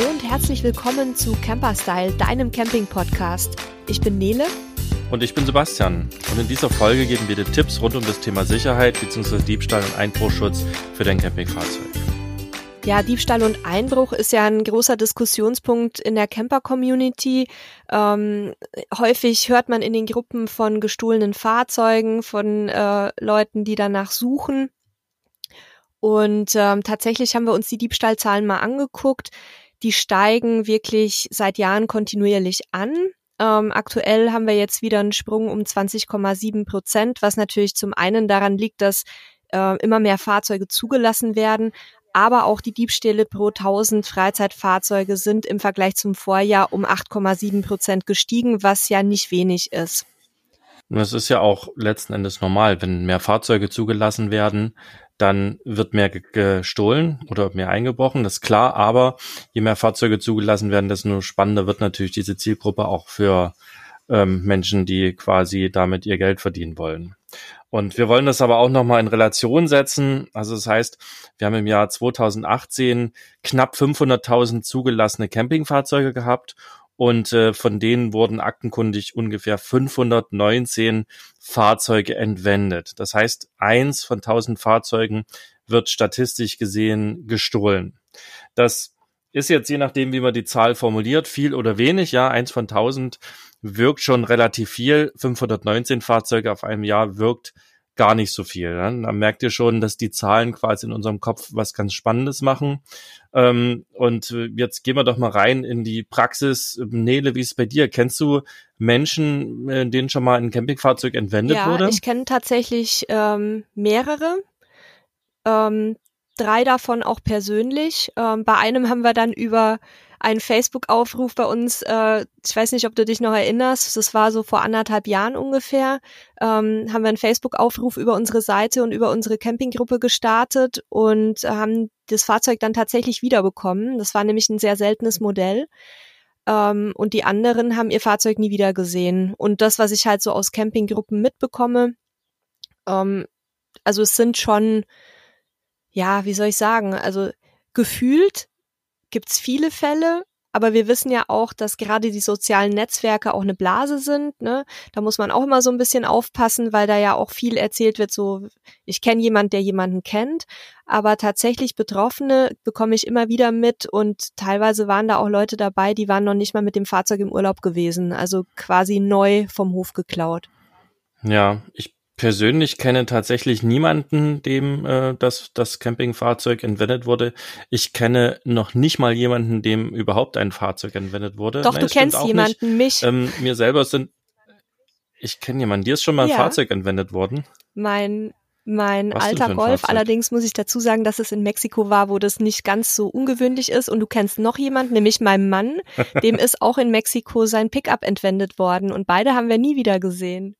Hallo und herzlich willkommen zu Camperstyle, deinem Camping-Podcast. Ich bin Nele. Und ich bin Sebastian. Und in dieser Folge geben wir dir Tipps rund um das Thema Sicherheit bzw. Diebstahl und Einbruchschutz für dein Campingfahrzeug. Ja, Diebstahl und Einbruch ist ja ein großer Diskussionspunkt in der Camper-Community. Ähm, häufig hört man in den Gruppen von gestohlenen Fahrzeugen, von äh, Leuten, die danach suchen. Und ähm, tatsächlich haben wir uns die Diebstahlzahlen mal angeguckt. Die steigen wirklich seit Jahren kontinuierlich an. Ähm, aktuell haben wir jetzt wieder einen Sprung um 20,7 Prozent, was natürlich zum einen daran liegt, dass äh, immer mehr Fahrzeuge zugelassen werden, aber auch die Diebstähle pro 1000 Freizeitfahrzeuge sind im Vergleich zum Vorjahr um 8,7 Prozent gestiegen, was ja nicht wenig ist. Das ist ja auch letzten Endes normal, wenn mehr Fahrzeuge zugelassen werden, dann wird mehr gestohlen oder mehr eingebrochen, das ist klar, aber je mehr Fahrzeuge zugelassen werden, desto spannender wird natürlich diese Zielgruppe auch für ähm, Menschen, die quasi damit ihr Geld verdienen wollen. Und wir wollen das aber auch nochmal in Relation setzen. Also das heißt, wir haben im Jahr 2018 knapp 500.000 zugelassene Campingfahrzeuge gehabt und äh, von denen wurden aktenkundig ungefähr 519 Fahrzeuge entwendet. Das heißt, eins von 1000 Fahrzeugen wird statistisch gesehen gestohlen. Das ist jetzt je nachdem, wie man die Zahl formuliert, viel oder wenig. Ja, eins von 1000 wirkt schon relativ viel. 519 Fahrzeuge auf einem Jahr wirkt gar nicht so viel. Ne? Da merkt ihr schon, dass die Zahlen quasi in unserem Kopf was ganz Spannendes machen. Ähm, und äh, jetzt gehen wir doch mal rein in die Praxis. Nele, wie ist es bei dir? Kennst du Menschen, äh, denen schon mal ein Campingfahrzeug entwendet ja, wurde? Ja, ich kenne tatsächlich ähm, mehrere. Ähm, drei davon auch persönlich. Ähm, bei einem haben wir dann über einen Facebook-Aufruf bei uns, äh, ich weiß nicht, ob du dich noch erinnerst, das war so vor anderthalb Jahren ungefähr, ähm, haben wir einen Facebook-Aufruf über unsere Seite und über unsere Campinggruppe gestartet und haben das Fahrzeug dann tatsächlich wiederbekommen. Das war nämlich ein sehr seltenes Modell. Ähm, und die anderen haben ihr Fahrzeug nie wieder gesehen. Und das, was ich halt so aus Campinggruppen mitbekomme, ähm, also es sind schon, ja, wie soll ich sagen, also gefühlt gibt's viele Fälle, aber wir wissen ja auch, dass gerade die sozialen Netzwerke auch eine Blase sind. Ne? Da muss man auch immer so ein bisschen aufpassen, weil da ja auch viel erzählt wird, so ich kenne jemand, der jemanden kennt. Aber tatsächlich Betroffene bekomme ich immer wieder mit und teilweise waren da auch Leute dabei, die waren noch nicht mal mit dem Fahrzeug im Urlaub gewesen, also quasi neu vom Hof geklaut. Ja, ich persönlich kenne tatsächlich niemanden, dem äh, das, das Campingfahrzeug entwendet wurde. Ich kenne noch nicht mal jemanden, dem überhaupt ein Fahrzeug entwendet wurde. Doch, Nein, du kennst jemanden, nicht. mich. Ähm, mir selber sind, ich kenne jemanden, dir ist schon mal ja. ein Fahrzeug entwendet worden. Mein mein Was alter Golf. Allerdings muss ich dazu sagen, dass es in Mexiko war, wo das nicht ganz so ungewöhnlich ist. Und du kennst noch jemanden, nämlich meinen Mann. Dem ist auch in Mexiko sein Pickup entwendet worden. Und beide haben wir nie wieder gesehen.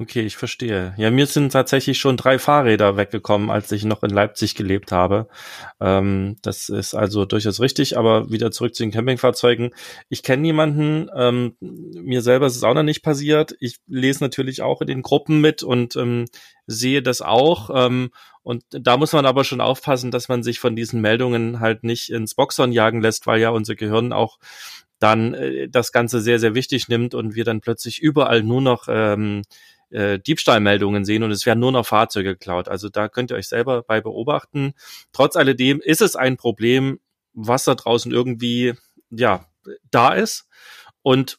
Okay, ich verstehe. Ja, mir sind tatsächlich schon drei Fahrräder weggekommen, als ich noch in Leipzig gelebt habe. Ähm, das ist also durchaus richtig, aber wieder zurück zu den Campingfahrzeugen. Ich kenne niemanden, ähm, mir selber ist es auch noch nicht passiert. Ich lese natürlich auch in den Gruppen mit und ähm, sehe das auch. Ähm, und da muss man aber schon aufpassen, dass man sich von diesen Meldungen halt nicht ins Boxhorn jagen lässt, weil ja unser Gehirn auch dann äh, das Ganze sehr, sehr wichtig nimmt und wir dann plötzlich überall nur noch ähm, äh, Diebstahlmeldungen sehen und es werden nur noch Fahrzeuge geklaut. Also da könnt ihr euch selber bei beobachten. Trotz alledem ist es ein Problem, was da draußen irgendwie ja da ist und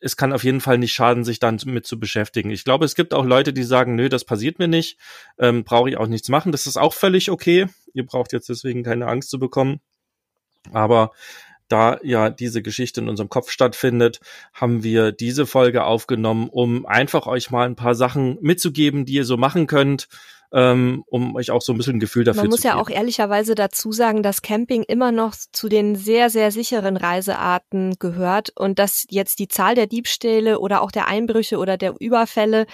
es kann auf jeden Fall nicht schaden, sich dann mit zu beschäftigen. Ich glaube, es gibt auch Leute, die sagen, nö, das passiert mir nicht, ähm, brauche ich auch nichts machen. Das ist auch völlig okay. Ihr braucht jetzt deswegen keine Angst zu bekommen. Aber da ja diese Geschichte in unserem Kopf stattfindet, haben wir diese Folge aufgenommen, um einfach euch mal ein paar Sachen mitzugeben, die ihr so machen könnt, ähm, um euch auch so ein bisschen ein Gefühl dafür zu geben. Man muss ja auch ehrlicherweise dazu sagen, dass Camping immer noch zu den sehr, sehr sicheren Reisearten gehört und dass jetzt die Zahl der Diebstähle oder auch der Einbrüche oder der Überfälle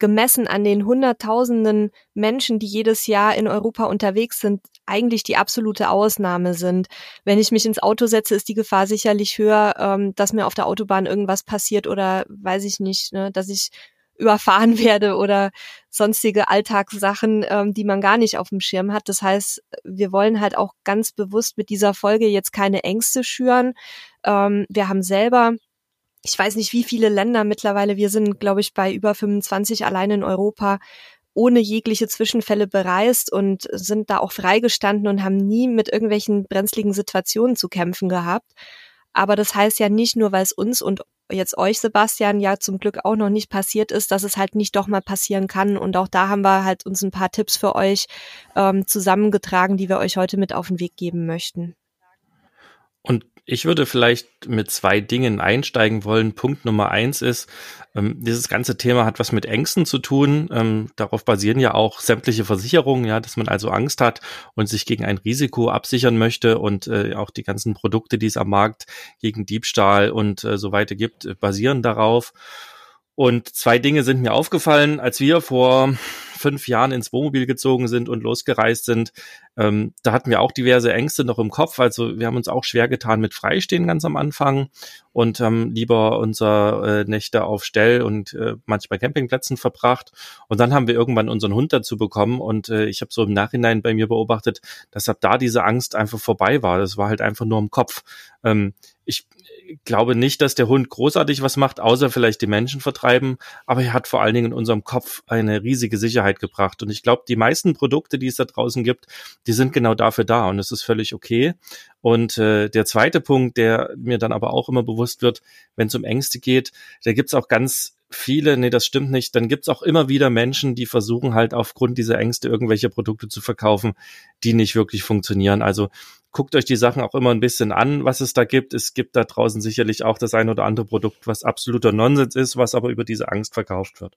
gemessen an den Hunderttausenden Menschen, die jedes Jahr in Europa unterwegs sind, eigentlich die absolute Ausnahme sind. Wenn ich mich ins Auto setze, ist die Gefahr sicherlich höher, ähm, dass mir auf der Autobahn irgendwas passiert oder weiß ich nicht, ne, dass ich überfahren werde oder sonstige Alltagssachen, ähm, die man gar nicht auf dem Schirm hat. Das heißt, wir wollen halt auch ganz bewusst mit dieser Folge jetzt keine Ängste schüren. Ähm, wir haben selber ich weiß nicht, wie viele Länder mittlerweile, wir sind, glaube ich, bei über 25 allein in Europa, ohne jegliche Zwischenfälle bereist und sind da auch freigestanden und haben nie mit irgendwelchen brenzligen Situationen zu kämpfen gehabt. Aber das heißt ja nicht nur, weil es uns und jetzt euch, Sebastian, ja zum Glück auch noch nicht passiert ist, dass es halt nicht doch mal passieren kann. Und auch da haben wir halt uns ein paar Tipps für euch ähm, zusammengetragen, die wir euch heute mit auf den Weg geben möchten. Und ich würde vielleicht mit zwei Dingen einsteigen wollen. Punkt Nummer eins ist, ähm, dieses ganze Thema hat was mit Ängsten zu tun. Ähm, darauf basieren ja auch sämtliche Versicherungen, ja, dass man also Angst hat und sich gegen ein Risiko absichern möchte und äh, auch die ganzen Produkte, die es am Markt gegen Diebstahl und äh, so weiter gibt, äh, basieren darauf. Und zwei Dinge sind mir aufgefallen, als wir vor fünf Jahren ins Wohnmobil gezogen sind und losgereist sind, ähm, da hatten wir auch diverse Ängste noch im Kopf. Also wir haben uns auch schwer getan mit Freistehen ganz am Anfang und haben lieber unsere äh, Nächte auf Stell und äh, manchmal Campingplätzen verbracht. Und dann haben wir irgendwann unseren Hund dazu bekommen und äh, ich habe so im Nachhinein bei mir beobachtet, dass ab da diese Angst einfach vorbei war. Das war halt einfach nur im Kopf. Ähm, ich glaube nicht, dass der Hund großartig was macht, außer vielleicht die Menschen vertreiben, aber er hat vor allen Dingen in unserem Kopf eine riesige Sicherheit gebracht. Und ich glaube, die meisten Produkte, die es da draußen gibt, die sind genau dafür da und es ist völlig okay. Und äh, der zweite Punkt, der mir dann aber auch immer bewusst wird, wenn es um Ängste geht, da gibt's auch ganz viele, nee, das stimmt nicht, dann gibt's auch immer wieder Menschen, die versuchen halt aufgrund dieser Ängste irgendwelche Produkte zu verkaufen, die nicht wirklich funktionieren. Also guckt euch die Sachen auch immer ein bisschen an, was es da gibt. Es gibt da draußen sicherlich auch das ein oder andere Produkt, was absoluter Nonsens ist, was aber über diese Angst verkauft wird.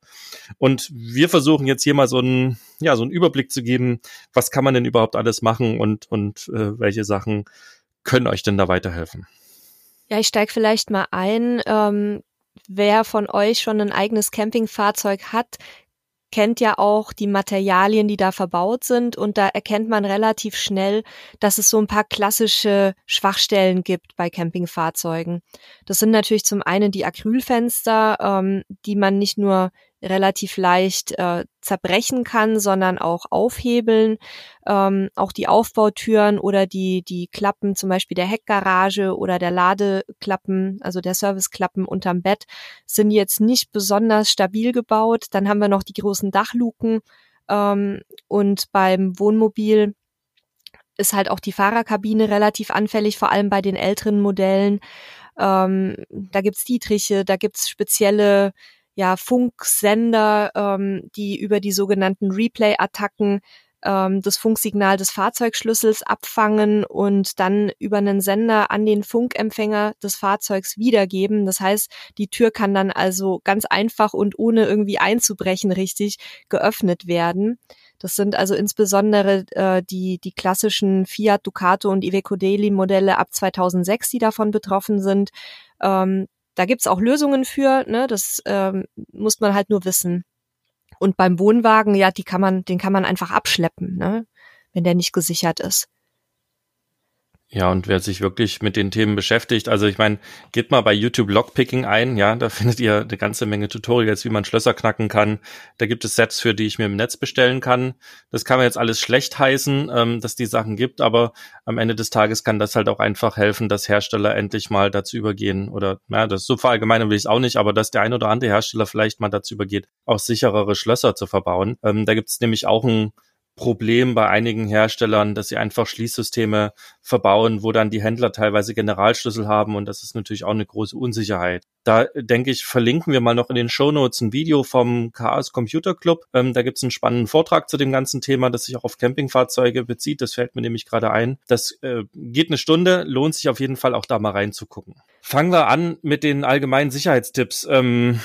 Und wir versuchen jetzt hier mal so einen, ja, so einen Überblick zu geben, was kann man denn überhaupt alles machen und, und äh, welche Sachen können euch denn da weiterhelfen? Ja, ich steige vielleicht mal ein. Ähm, wer von euch schon ein eigenes Campingfahrzeug hat, kennt ja auch die Materialien, die da verbaut sind und da erkennt man relativ schnell, dass es so ein paar klassische Schwachstellen gibt bei Campingfahrzeugen. Das sind natürlich zum einen die Acrylfenster, ähm, die man nicht nur relativ leicht äh, zerbrechen kann, sondern auch aufhebeln. Ähm, auch die Aufbautüren oder die, die Klappen, zum Beispiel der Heckgarage oder der Ladeklappen, also der Serviceklappen unterm Bett, sind jetzt nicht besonders stabil gebaut. Dann haben wir noch die großen Dachluken ähm, und beim Wohnmobil ist halt auch die Fahrerkabine relativ anfällig, vor allem bei den älteren Modellen. Ähm, da gibt's Dietriche, da gibt's spezielle ja, Funksender, ähm, die über die sogenannten Replay-Attacken ähm, das Funksignal des Fahrzeugschlüssels abfangen und dann über einen Sender an den Funkempfänger des Fahrzeugs wiedergeben. Das heißt, die Tür kann dann also ganz einfach und ohne irgendwie einzubrechen richtig geöffnet werden. Das sind also insbesondere äh, die, die klassischen Fiat Ducato und Iveco Daily Modelle ab 2006, die davon betroffen sind. Ähm, da gibt's auch Lösungen für, ne? das ähm, muss man halt nur wissen. Und beim Wohnwagen, ja, die kann man, den kann man einfach abschleppen, ne? wenn der nicht gesichert ist. Ja, und wer sich wirklich mit den Themen beschäftigt, also ich meine, geht mal bei YouTube Lockpicking ein, ja, da findet ihr eine ganze Menge Tutorials, wie man Schlösser knacken kann. Da gibt es Sets für, die ich mir im Netz bestellen kann. Das kann man jetzt alles schlecht heißen, ähm, dass die Sachen gibt, aber am Ende des Tages kann das halt auch einfach helfen, dass Hersteller endlich mal dazu übergehen oder, ja, das so verallgemeinern will ich es auch nicht, aber dass der ein oder andere Hersteller vielleicht mal dazu übergeht, auch sicherere Schlösser zu verbauen. Ähm, da gibt es nämlich auch ein Problem bei einigen Herstellern, dass sie einfach Schließsysteme verbauen, wo dann die Händler teilweise Generalschlüssel haben und das ist natürlich auch eine große Unsicherheit. Da denke ich, verlinken wir mal noch in den Show Notes ein Video vom Chaos Computer Club. Ähm, da gibt es einen spannenden Vortrag zu dem ganzen Thema, das sich auch auf Campingfahrzeuge bezieht. Das fällt mir nämlich gerade ein. Das äh, geht eine Stunde, lohnt sich auf jeden Fall auch da mal reinzugucken. Fangen wir an mit den allgemeinen Sicherheitstipps. Ähm,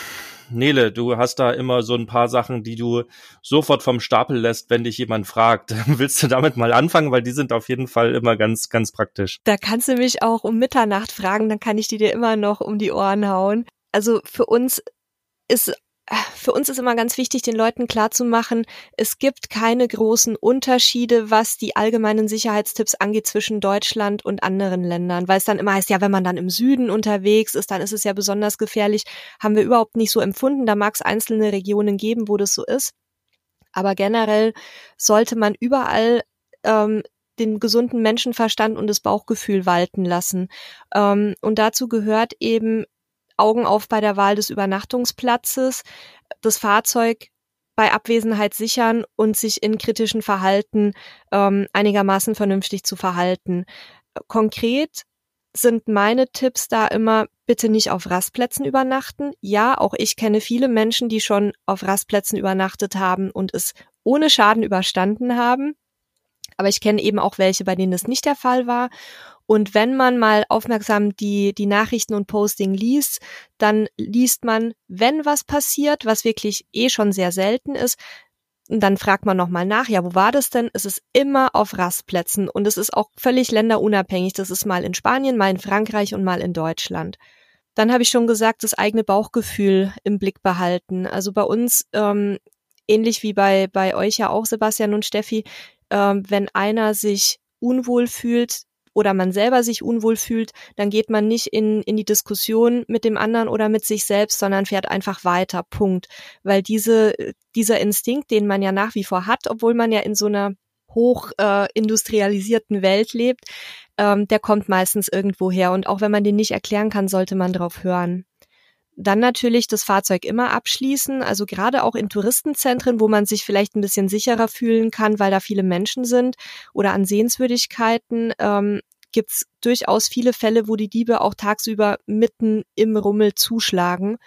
Nele, du hast da immer so ein paar Sachen, die du sofort vom Stapel lässt, wenn dich jemand fragt. Willst du damit mal anfangen? Weil die sind auf jeden Fall immer ganz, ganz praktisch. Da kannst du mich auch um Mitternacht fragen, dann kann ich die dir immer noch um die Ohren hauen. Also für uns ist für uns ist immer ganz wichtig, den Leuten klarzumachen, es gibt keine großen Unterschiede, was die allgemeinen Sicherheitstipps angeht zwischen Deutschland und anderen Ländern, weil es dann immer heißt, ja, wenn man dann im Süden unterwegs ist, dann ist es ja besonders gefährlich. Haben wir überhaupt nicht so empfunden. Da mag es einzelne Regionen geben, wo das so ist. Aber generell sollte man überall ähm, den gesunden Menschenverstand und das Bauchgefühl walten lassen. Ähm, und dazu gehört eben Augen auf bei der Wahl des Übernachtungsplatzes, das Fahrzeug bei Abwesenheit sichern und sich in kritischen Verhalten ähm, einigermaßen vernünftig zu verhalten. Konkret sind meine Tipps da immer, bitte nicht auf Rastplätzen übernachten. Ja, auch ich kenne viele Menschen, die schon auf Rastplätzen übernachtet haben und es ohne Schaden überstanden haben. Aber ich kenne eben auch welche, bei denen das nicht der Fall war. Und wenn man mal aufmerksam die, die Nachrichten und Posting liest, dann liest man, wenn was passiert, was wirklich eh schon sehr selten ist, und dann fragt man nochmal nach, ja, wo war das denn? Es ist immer auf Rastplätzen und es ist auch völlig länderunabhängig. Das ist mal in Spanien, mal in Frankreich und mal in Deutschland. Dann habe ich schon gesagt, das eigene Bauchgefühl im Blick behalten. Also bei uns, ähm, ähnlich wie bei, bei euch ja auch, Sebastian und Steffi, ähm, wenn einer sich unwohl fühlt, oder man selber sich unwohl fühlt, dann geht man nicht in, in die Diskussion mit dem anderen oder mit sich selbst, sondern fährt einfach weiter. Punkt. Weil diese, dieser Instinkt, den man ja nach wie vor hat, obwohl man ja in so einer hoch äh, industrialisierten Welt lebt, ähm, der kommt meistens irgendwo her. Und auch wenn man den nicht erklären kann, sollte man drauf hören. Dann natürlich das Fahrzeug immer abschließen, also gerade auch in Touristenzentren, wo man sich vielleicht ein bisschen sicherer fühlen kann, weil da viele Menschen sind oder an Sehenswürdigkeiten. Ähm, gibt es durchaus viele Fälle, wo die Diebe auch tagsüber mitten im Rummel zuschlagen.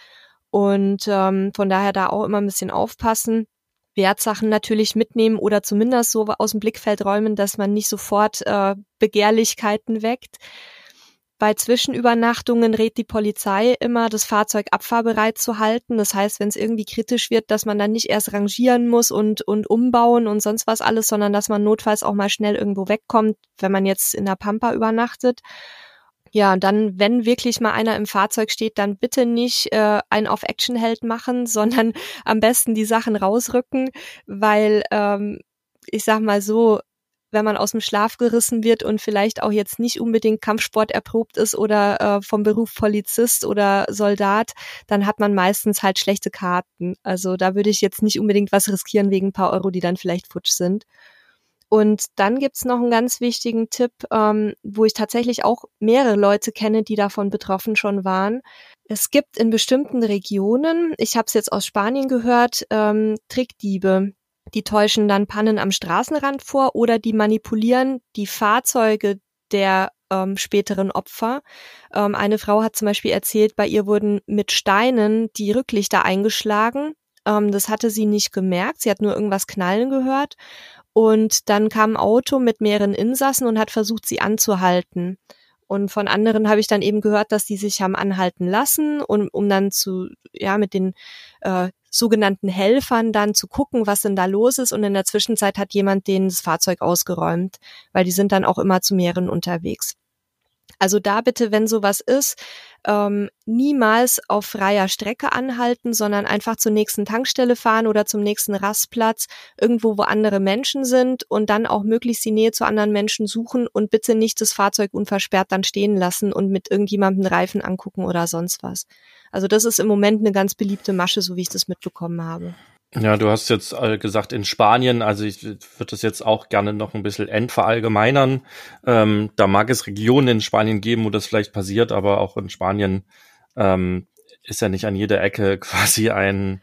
Und ähm, von daher da auch immer ein bisschen aufpassen. Wertsachen natürlich mitnehmen oder zumindest so aus dem Blickfeld räumen, dass man nicht sofort äh, Begehrlichkeiten weckt. Bei Zwischenübernachtungen rät die Polizei immer, das Fahrzeug abfahrbereit zu halten. Das heißt, wenn es irgendwie kritisch wird, dass man dann nicht erst rangieren muss und, und umbauen und sonst was alles, sondern dass man notfalls auch mal schnell irgendwo wegkommt, wenn man jetzt in der Pampa übernachtet. Ja, dann, wenn wirklich mal einer im Fahrzeug steht, dann bitte nicht äh, einen auf Actionheld machen, sondern am besten die Sachen rausrücken, weil ähm, ich sag mal so, wenn man aus dem Schlaf gerissen wird und vielleicht auch jetzt nicht unbedingt Kampfsport erprobt ist oder äh, vom Beruf Polizist oder Soldat, dann hat man meistens halt schlechte Karten. Also da würde ich jetzt nicht unbedingt was riskieren wegen ein paar Euro, die dann vielleicht futsch sind. Und dann gibt's noch einen ganz wichtigen Tipp, ähm, wo ich tatsächlich auch mehrere Leute kenne, die davon betroffen schon waren. Es gibt in bestimmten Regionen, ich habe es jetzt aus Spanien gehört, ähm, Trickdiebe die täuschen dann Pannen am Straßenrand vor oder die manipulieren die Fahrzeuge der ähm, späteren Opfer. Ähm, eine Frau hat zum Beispiel erzählt, bei ihr wurden mit Steinen die Rücklichter eingeschlagen. Ähm, das hatte sie nicht gemerkt. Sie hat nur irgendwas knallen gehört. Und dann kam ein Auto mit mehreren Insassen und hat versucht, sie anzuhalten. Und von anderen habe ich dann eben gehört, dass die sich haben anhalten lassen, um, um dann zu, ja, mit den äh, sogenannten Helfern dann zu gucken, was denn da los ist. Und in der Zwischenzeit hat jemand denen das Fahrzeug ausgeräumt, weil die sind dann auch immer zu mehreren unterwegs. Also da bitte, wenn sowas ist, ähm, niemals auf freier Strecke anhalten, sondern einfach zur nächsten Tankstelle fahren oder zum nächsten Rastplatz, irgendwo, wo andere Menschen sind und dann auch möglichst die Nähe zu anderen Menschen suchen und bitte nicht das Fahrzeug unversperrt dann stehen lassen und mit irgendjemandem Reifen angucken oder sonst was. Also das ist im Moment eine ganz beliebte Masche, so wie ich das mitbekommen habe. Ja, du hast jetzt äh, gesagt in Spanien, also ich würde das jetzt auch gerne noch ein bisschen entverallgemeinern. Ähm, da mag es Regionen in Spanien geben, wo das vielleicht passiert, aber auch in Spanien ähm, ist ja nicht an jeder Ecke quasi ein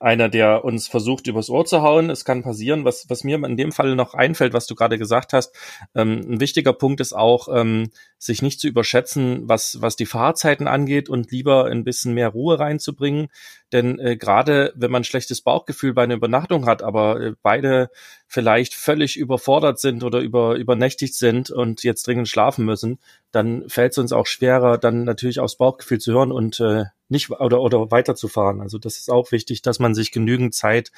einer, der uns versucht, übers Ohr zu hauen. Es kann passieren. Was, was mir in dem Fall noch einfällt, was du gerade gesagt hast, ähm, ein wichtiger Punkt ist auch, ähm, sich nicht zu überschätzen, was, was die Fahrzeiten angeht und lieber ein bisschen mehr Ruhe reinzubringen. Denn äh, gerade wenn man schlechtes Bauchgefühl bei einer Übernachtung hat, aber äh, beide vielleicht völlig überfordert sind oder über, übernächtigt sind und jetzt dringend schlafen müssen, dann fällt es uns auch schwerer, dann natürlich aufs Bauchgefühl zu hören und äh, nicht oder, oder weiterzufahren. Also das ist auch wichtig, dass man sich genügend Zeit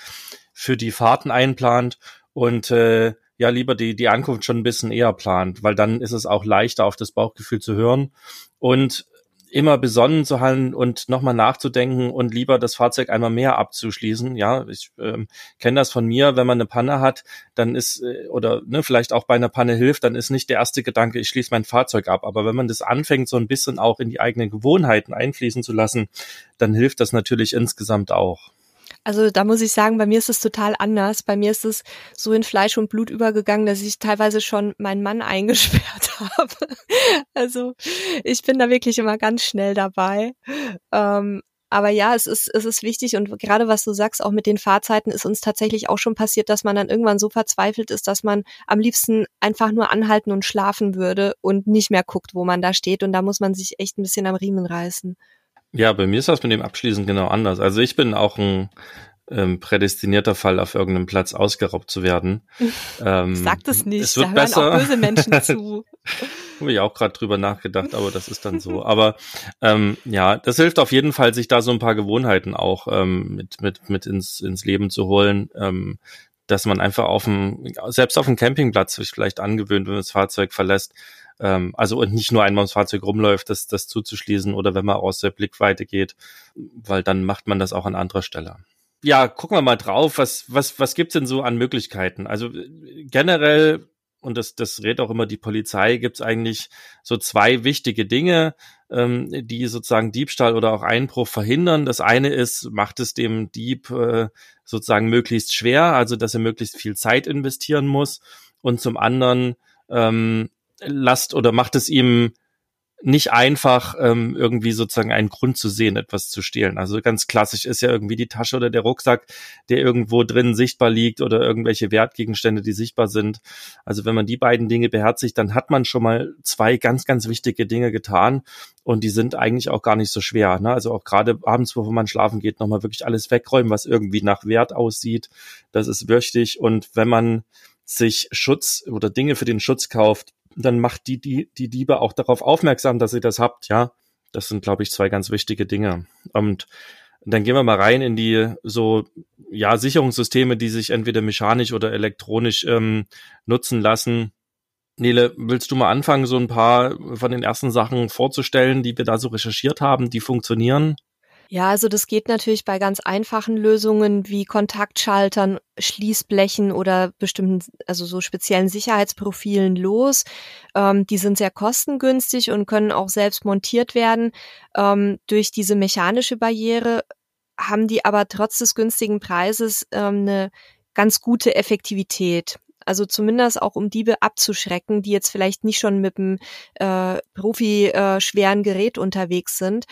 für die Fahrten einplant und äh, ja lieber die, die Ankunft schon ein bisschen eher plant, weil dann ist es auch leichter, auf das Bauchgefühl zu hören. Und immer besonnen zu handeln und nochmal nachzudenken und lieber das Fahrzeug einmal mehr abzuschließen. Ja, ich ähm, kenne das von mir, wenn man eine Panne hat, dann ist, äh, oder ne, vielleicht auch bei einer Panne hilft, dann ist nicht der erste Gedanke, ich schließe mein Fahrzeug ab. Aber wenn man das anfängt, so ein bisschen auch in die eigenen Gewohnheiten einfließen zu lassen, dann hilft das natürlich insgesamt auch. Also da muss ich sagen, bei mir ist es total anders. Bei mir ist es so in Fleisch und Blut übergegangen, dass ich teilweise schon meinen Mann eingesperrt habe. Also ich bin da wirklich immer ganz schnell dabei. Ähm, aber ja, es ist, es ist wichtig und gerade was du sagst, auch mit den Fahrzeiten ist uns tatsächlich auch schon passiert, dass man dann irgendwann so verzweifelt ist, dass man am liebsten einfach nur anhalten und schlafen würde und nicht mehr guckt, wo man da steht. Und da muss man sich echt ein bisschen am Riemen reißen. Ja, bei mir ist das mit dem Abschließen genau anders. Also ich bin auch ein ähm, prädestinierter Fall, auf irgendeinem Platz ausgeraubt zu werden. ähm, Sag das nicht, es wird da hören besser. auch böse Menschen zu. Habe ich auch gerade drüber nachgedacht, aber das ist dann so. Aber ähm, ja, das hilft auf jeden Fall, sich da so ein paar Gewohnheiten auch ähm, mit, mit, mit ins, ins Leben zu holen. Ähm, dass man einfach auf dem, selbst auf dem Campingplatz sich vielleicht angewöhnt, wenn man das Fahrzeug verlässt, ähm, also und nicht nur einmal ums Fahrzeug rumläuft, das, das zuzuschließen oder wenn man aus der Blickweite geht, weil dann macht man das auch an anderer Stelle. Ja, gucken wir mal drauf, was, was, was gibt's denn so an Möglichkeiten? Also generell, und das, das rät auch immer die Polizei, gibt's eigentlich so zwei wichtige Dinge, ähm, die sozusagen Diebstahl oder auch Einbruch verhindern. Das eine ist, macht es dem Dieb äh, sozusagen möglichst schwer, also dass er möglichst viel Zeit investieren muss. Und zum anderen ähm, lasst oder macht es ihm nicht einfach, ähm, irgendwie sozusagen einen Grund zu sehen, etwas zu stehlen. Also ganz klassisch ist ja irgendwie die Tasche oder der Rucksack, der irgendwo drin sichtbar liegt oder irgendwelche Wertgegenstände, die sichtbar sind. Also wenn man die beiden Dinge beherzigt, dann hat man schon mal zwei ganz, ganz wichtige Dinge getan und die sind eigentlich auch gar nicht so schwer. Ne? Also auch gerade abends, bevor man schlafen geht, nochmal wirklich alles wegräumen, was irgendwie nach Wert aussieht. Das ist wichtig und wenn man sich Schutz oder Dinge für den Schutz kauft, dann macht die, die, die Diebe auch darauf aufmerksam, dass ihr das habt, ja. Das sind, glaube ich, zwei ganz wichtige Dinge. Und dann gehen wir mal rein in die so ja Sicherungssysteme, die sich entweder mechanisch oder elektronisch ähm, nutzen lassen. Nele, willst du mal anfangen, so ein paar von den ersten Sachen vorzustellen, die wir da so recherchiert haben, die funktionieren? Ja, also das geht natürlich bei ganz einfachen Lösungen wie Kontaktschaltern, Schließblechen oder bestimmten, also so speziellen Sicherheitsprofilen los. Ähm, die sind sehr kostengünstig und können auch selbst montiert werden. Ähm, durch diese mechanische Barriere haben die aber trotz des günstigen Preises ähm, eine ganz gute Effektivität. Also zumindest auch um Diebe abzuschrecken, die jetzt vielleicht nicht schon mit einem äh, Profi äh, schweren Gerät unterwegs sind.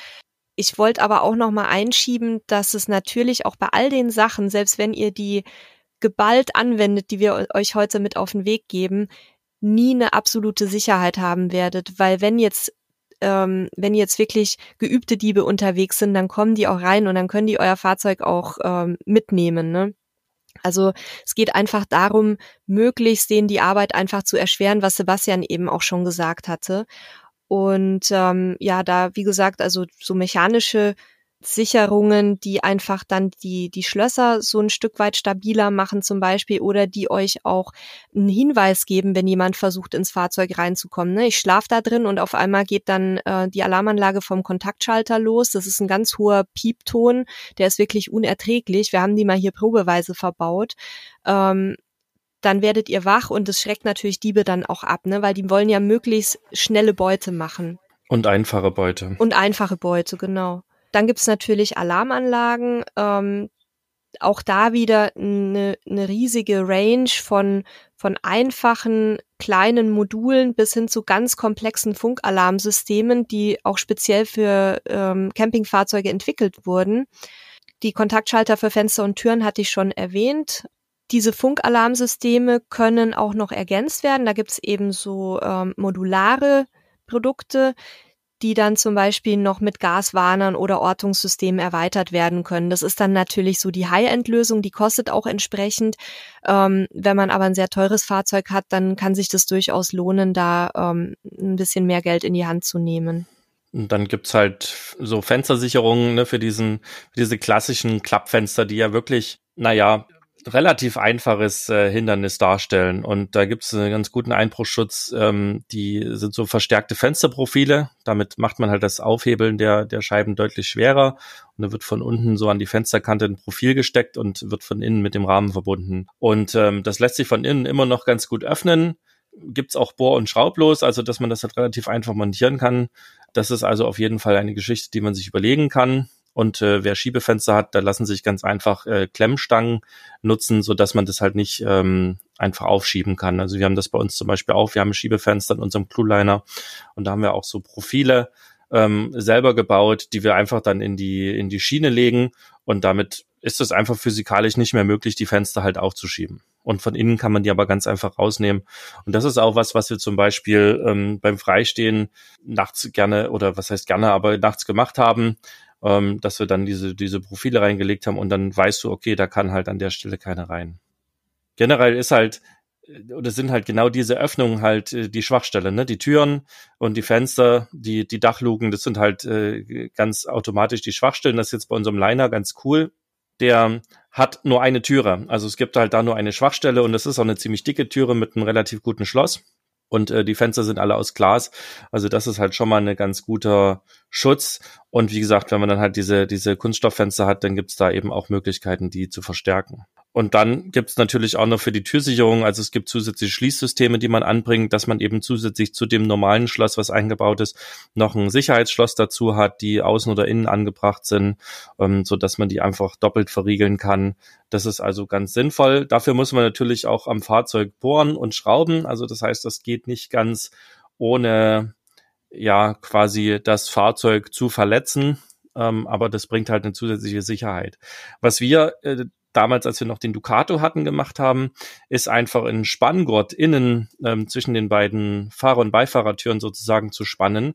Ich wollte aber auch noch mal einschieben, dass es natürlich auch bei all den Sachen, selbst wenn ihr die geballt anwendet, die wir euch heute mit auf den Weg geben, nie eine absolute Sicherheit haben werdet, weil wenn jetzt ähm, wenn jetzt wirklich geübte Diebe unterwegs sind, dann kommen die auch rein und dann können die euer Fahrzeug auch ähm, mitnehmen. Ne? Also es geht einfach darum, möglichst denen die Arbeit einfach zu erschweren, was Sebastian eben auch schon gesagt hatte. Und ähm, ja, da, wie gesagt, also so mechanische Sicherungen, die einfach dann die, die Schlösser so ein Stück weit stabiler machen zum Beispiel oder die euch auch einen Hinweis geben, wenn jemand versucht, ins Fahrzeug reinzukommen. Ne? Ich schlafe da drin und auf einmal geht dann äh, die Alarmanlage vom Kontaktschalter los. Das ist ein ganz hoher Piepton, der ist wirklich unerträglich. Wir haben die mal hier probeweise verbaut. Ähm, dann werdet ihr wach und es schreckt natürlich Diebe dann auch ab, ne? weil die wollen ja möglichst schnelle Beute machen. Und einfache Beute. Und einfache Beute, genau. Dann gibt's natürlich Alarmanlagen. Ähm, auch da wieder eine, eine riesige Range von, von einfachen kleinen Modulen bis hin zu ganz komplexen Funkalarmsystemen, die auch speziell für ähm, Campingfahrzeuge entwickelt wurden. Die Kontaktschalter für Fenster und Türen hatte ich schon erwähnt. Diese Funkalarmsysteme können auch noch ergänzt werden. Da gibt es eben so ähm, modulare Produkte, die dann zum Beispiel noch mit Gaswarnern oder Ortungssystemen erweitert werden können. Das ist dann natürlich so die High-End-Lösung, die kostet auch entsprechend. Ähm, wenn man aber ein sehr teures Fahrzeug hat, dann kann sich das durchaus lohnen, da ähm, ein bisschen mehr Geld in die Hand zu nehmen. Und dann gibt's halt so Fenstersicherungen ne, für diesen, für diese klassischen Klappfenster, die ja wirklich, naja, relativ einfaches äh, Hindernis darstellen. Und da gibt es einen ganz guten Einbruchschutz. Ähm, die sind so verstärkte Fensterprofile. Damit macht man halt das Aufhebeln der, der Scheiben deutlich schwerer. Und da wird von unten so an die Fensterkante ein Profil gesteckt und wird von innen mit dem Rahmen verbunden. Und ähm, das lässt sich von innen immer noch ganz gut öffnen. Gibt's auch Bohr- und Schraublos, also dass man das halt relativ einfach montieren kann. Das ist also auf jeden Fall eine Geschichte, die man sich überlegen kann. Und äh, wer Schiebefenster hat, da lassen sich ganz einfach äh, Klemmstangen nutzen, so dass man das halt nicht ähm, einfach aufschieben kann. Also wir haben das bei uns zum Beispiel auch. Wir haben Schiebefenster in unserem Clueliner und da haben wir auch so Profile ähm, selber gebaut, die wir einfach dann in die in die Schiene legen und damit ist es einfach physikalisch nicht mehr möglich, die Fenster halt aufzuschieben. Und von innen kann man die aber ganz einfach rausnehmen. Und das ist auch was, was wir zum Beispiel ähm, beim Freistehen nachts gerne oder was heißt gerne, aber nachts gemacht haben ähm, dass wir dann diese, diese Profile reingelegt haben und dann weißt du, okay, da kann halt an der Stelle keiner rein. Generell ist halt, äh, oder sind halt genau diese Öffnungen halt äh, die Schwachstelle, ne? Die Türen und die Fenster, die, die Dachluken, das sind halt äh, ganz automatisch die Schwachstellen. Das ist jetzt bei unserem Liner ganz cool. Der hat nur eine Türe. Also es gibt halt da nur eine Schwachstelle und das ist auch eine ziemlich dicke Türe mit einem relativ guten Schloss und äh, die Fenster sind alle aus Glas. Also das ist halt schon mal ein ganz guter Schutz. Und wie gesagt, wenn man dann halt diese, diese Kunststofffenster hat, dann gibt's da eben auch Möglichkeiten, die zu verstärken. Und dann gibt's natürlich auch noch für die Türsicherung, also es gibt zusätzliche Schließsysteme, die man anbringt, dass man eben zusätzlich zu dem normalen Schloss, was eingebaut ist, noch ein Sicherheitsschloss dazu hat, die außen oder innen angebracht sind, ähm, so dass man die einfach doppelt verriegeln kann. Das ist also ganz sinnvoll. Dafür muss man natürlich auch am Fahrzeug bohren und schrauben. Also das heißt, das geht nicht ganz ohne ja quasi das Fahrzeug zu verletzen. Ähm, aber das bringt halt eine zusätzliche Sicherheit. Was wir äh, damals, als wir noch den Ducato hatten, gemacht haben, ist einfach ein Spanngurt innen ähm, zwischen den beiden Fahrer- und Beifahrertüren sozusagen zu spannen.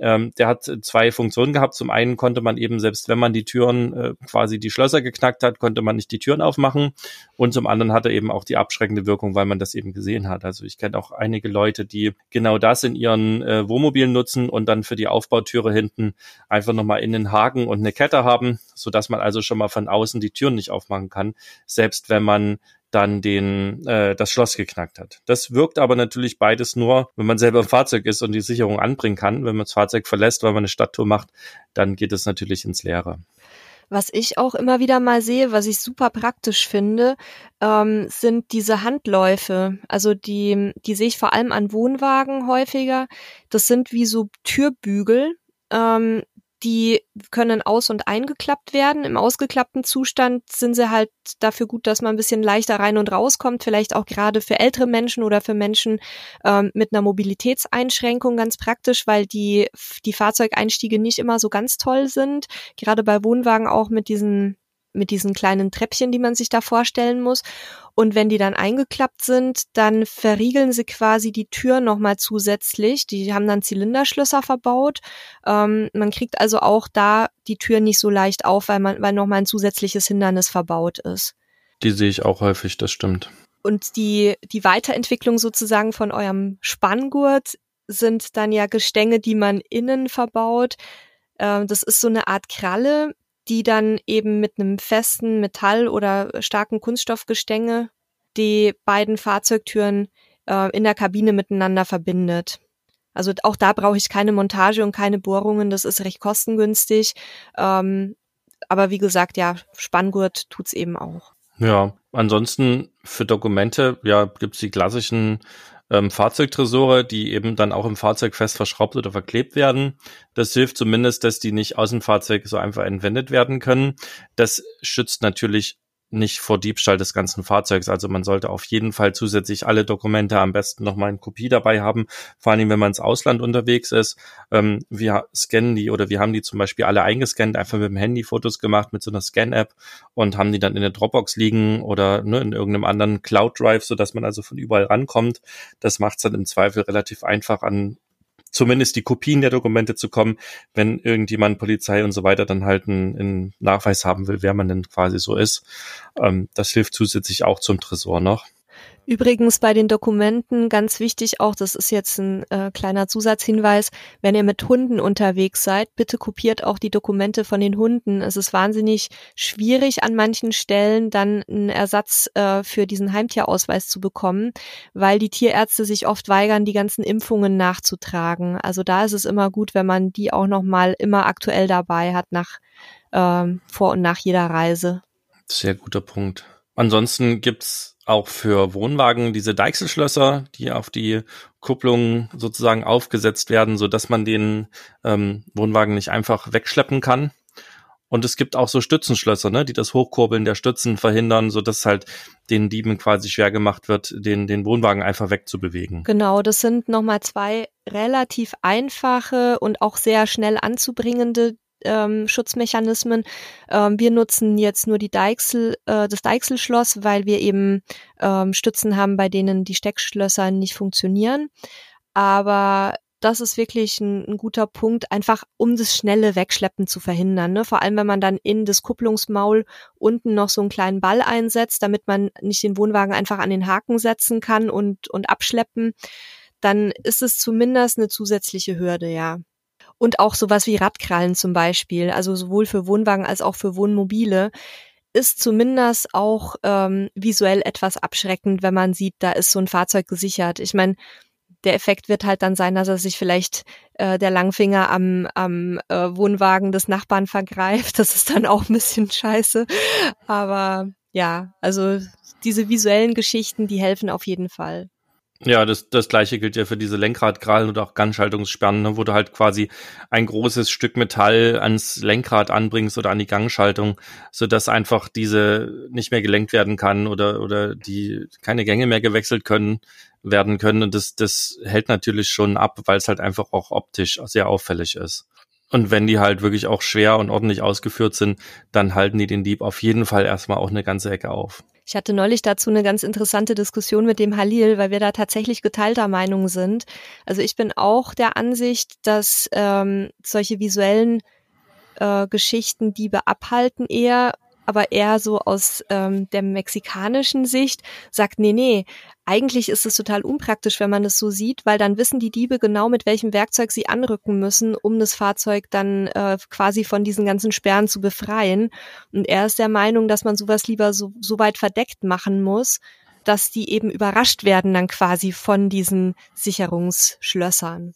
Ähm, der hat zwei Funktionen gehabt. Zum einen konnte man eben, selbst wenn man die Türen äh, quasi die Schlösser geknackt hat, konnte man nicht die Türen aufmachen. Und zum anderen hat er eben auch die abschreckende Wirkung, weil man das eben gesehen hat. Also ich kenne auch einige Leute, die genau das in ihren äh, Wohnmobilen nutzen und dann für die Aufbautüre hinten einfach nochmal in den Haken und eine Kette haben, so dass man also schon mal von außen die Türen nicht aufmachen kann, selbst wenn man dann den äh, das Schloss geknackt hat. Das wirkt aber natürlich beides nur, wenn man selber im Fahrzeug ist und die Sicherung anbringen kann. Wenn man das Fahrzeug verlässt, weil man eine Stadttour macht, dann geht es natürlich ins Leere. Was ich auch immer wieder mal sehe, was ich super praktisch finde, ähm, sind diese Handläufe. Also die, die sehe ich vor allem an Wohnwagen häufiger. Das sind wie so Türbügel, ähm, die können aus- und eingeklappt werden. Im ausgeklappten Zustand sind sie halt dafür gut, dass man ein bisschen leichter rein und rauskommt. Vielleicht auch gerade für ältere Menschen oder für Menschen ähm, mit einer Mobilitätseinschränkung ganz praktisch, weil die, die Fahrzeugeinstiege nicht immer so ganz toll sind. Gerade bei Wohnwagen auch mit diesen mit diesen kleinen Treppchen, die man sich da vorstellen muss. Und wenn die dann eingeklappt sind, dann verriegeln sie quasi die Tür nochmal zusätzlich. Die haben dann Zylinderschlösser verbaut. Ähm, man kriegt also auch da die Tür nicht so leicht auf, weil man, weil nochmal ein zusätzliches Hindernis verbaut ist. Die sehe ich auch häufig, das stimmt. Und die, die Weiterentwicklung sozusagen von eurem Spanngurt sind dann ja Gestänge, die man innen verbaut. Ähm, das ist so eine Art Kralle, die dann eben mit einem festen Metall- oder starken Kunststoffgestänge die beiden Fahrzeugtüren äh, in der Kabine miteinander verbindet. Also auch da brauche ich keine Montage und keine Bohrungen, das ist recht kostengünstig. Ähm, aber wie gesagt, ja, Spanngurt tut's eben auch. Ja, ansonsten für Dokumente, ja, gibt's die klassischen ähm, Fahrzeugtresore, die eben dann auch im Fahrzeug fest verschraubt oder verklebt werden. Das hilft zumindest, dass die nicht aus dem Fahrzeug so einfach entwendet werden können. Das schützt natürlich nicht vor Diebstahl des ganzen Fahrzeugs. Also man sollte auf jeden Fall zusätzlich alle Dokumente am besten nochmal in Kopie dabei haben, vor allem wenn man ins Ausland unterwegs ist. Ähm, wir scannen die oder wir haben die zum Beispiel alle eingescannt, einfach mit dem Handy Fotos gemacht mit so einer Scan-App und haben die dann in der Dropbox liegen oder ne, in irgendeinem anderen Cloud Drive, so dass man also von überall rankommt. Das macht es dann im Zweifel relativ einfach an zumindest die Kopien der Dokumente zu kommen, wenn irgendjemand, Polizei und so weiter, dann halt einen, einen Nachweis haben will, wer man denn quasi so ist. Ähm, das hilft zusätzlich auch zum Tresor noch. Übrigens bei den Dokumenten ganz wichtig auch, das ist jetzt ein äh, kleiner Zusatzhinweis, wenn ihr mit Hunden unterwegs seid, bitte kopiert auch die Dokumente von den Hunden. Es ist wahnsinnig schwierig an manchen Stellen dann einen Ersatz äh, für diesen Heimtierausweis zu bekommen, weil die Tierärzte sich oft weigern, die ganzen Impfungen nachzutragen. Also da ist es immer gut, wenn man die auch nochmal immer aktuell dabei hat nach ähm, vor und nach jeder Reise. Sehr guter Punkt. Ansonsten gibt's auch für Wohnwagen diese Deichselschlösser, die auf die Kupplung sozusagen aufgesetzt werden, so dass man den ähm, Wohnwagen nicht einfach wegschleppen kann. Und es gibt auch so Stützenschlösser, ne, die das Hochkurbeln der Stützen verhindern, so dass halt den Dieben quasi schwer gemacht wird, den, den Wohnwagen einfach wegzubewegen. Genau, das sind nochmal zwei relativ einfache und auch sehr schnell anzubringende ähm, Schutzmechanismen. Ähm, wir nutzen jetzt nur die Deichsel, äh, das Deichselschloss, weil wir eben ähm, Stützen haben, bei denen die Steckschlösser nicht funktionieren. Aber das ist wirklich ein, ein, guter Punkt, einfach um das schnelle Wegschleppen zu verhindern. Ne? Vor allem, wenn man dann in das Kupplungsmaul unten noch so einen kleinen Ball einsetzt, damit man nicht den Wohnwagen einfach an den Haken setzen kann und, und abschleppen, dann ist es zumindest eine zusätzliche Hürde, ja. Und auch sowas wie Radkrallen zum Beispiel, also sowohl für Wohnwagen als auch für Wohnmobile, ist zumindest auch ähm, visuell etwas abschreckend, wenn man sieht, da ist so ein Fahrzeug gesichert. Ich meine, der Effekt wird halt dann sein, dass er sich vielleicht äh, der Langfinger am, am äh, Wohnwagen des Nachbarn vergreift. Das ist dann auch ein bisschen scheiße. Aber ja, also diese visuellen Geschichten, die helfen auf jeden Fall. Ja, das, das gleiche gilt ja für diese Lenkradkrallen oder auch Gangschaltungssperren, ne, wo du halt quasi ein großes Stück Metall ans Lenkrad anbringst oder an die Gangschaltung, so dass einfach diese nicht mehr gelenkt werden kann oder, oder die keine Gänge mehr gewechselt können, werden können. Und das, das hält natürlich schon ab, weil es halt einfach auch optisch sehr auffällig ist. Und wenn die halt wirklich auch schwer und ordentlich ausgeführt sind, dann halten die den Dieb auf jeden Fall erstmal auch eine ganze Ecke auf. Ich hatte neulich dazu eine ganz interessante Diskussion mit dem Halil, weil wir da tatsächlich geteilter Meinung sind. Also ich bin auch der Ansicht, dass ähm, solche visuellen äh, Geschichten Diebe abhalten eher aber eher so aus ähm, der mexikanischen Sicht sagt, nee, nee, eigentlich ist es total unpraktisch, wenn man es so sieht, weil dann wissen die Diebe genau, mit welchem Werkzeug sie anrücken müssen, um das Fahrzeug dann äh, quasi von diesen ganzen Sperren zu befreien. Und er ist der Meinung, dass man sowas lieber so, so weit verdeckt machen muss, dass die eben überrascht werden dann quasi von diesen Sicherungsschlössern.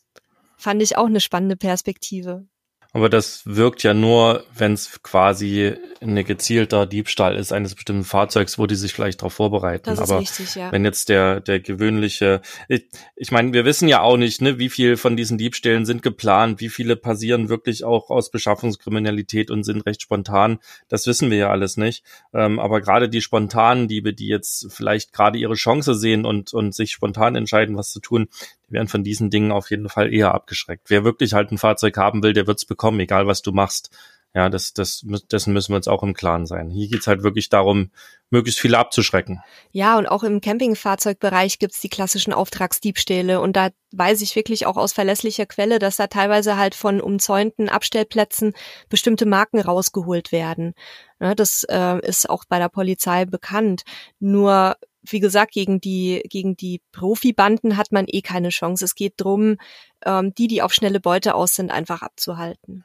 Fand ich auch eine spannende Perspektive. Aber das wirkt ja nur, wenn es quasi ein gezielter Diebstahl ist eines bestimmten Fahrzeugs, wo die sich vielleicht darauf vorbereiten. Das ist Aber richtig, ja. wenn jetzt der der gewöhnliche, ich, ich meine, wir wissen ja auch nicht, ne, wie viel von diesen Diebstählen sind geplant, wie viele passieren wirklich auch aus Beschaffungskriminalität und sind recht spontan. Das wissen wir ja alles nicht. Ähm, aber gerade die spontanen Diebe, die jetzt vielleicht gerade ihre Chance sehen und und sich spontan entscheiden, was zu tun, werden von diesen Dingen auf jeden Fall eher abgeschreckt. Wer wirklich halt ein Fahrzeug haben will, der wird's bekommen, egal was du machst. Ja, das, das, dessen müssen wir uns auch im Klaren sein. Hier geht's halt wirklich darum, möglichst viele abzuschrecken. Ja, und auch im Campingfahrzeugbereich gibt's die klassischen Auftragsdiebstähle. Und da weiß ich wirklich auch aus verlässlicher Quelle, dass da teilweise halt von umzäunten Abstellplätzen bestimmte Marken rausgeholt werden. Ja, das äh, ist auch bei der Polizei bekannt. Nur wie gesagt, gegen die, gegen die Profibanden hat man eh keine Chance. Es geht drum, ähm, die, die auf schnelle Beute aus sind, einfach abzuhalten.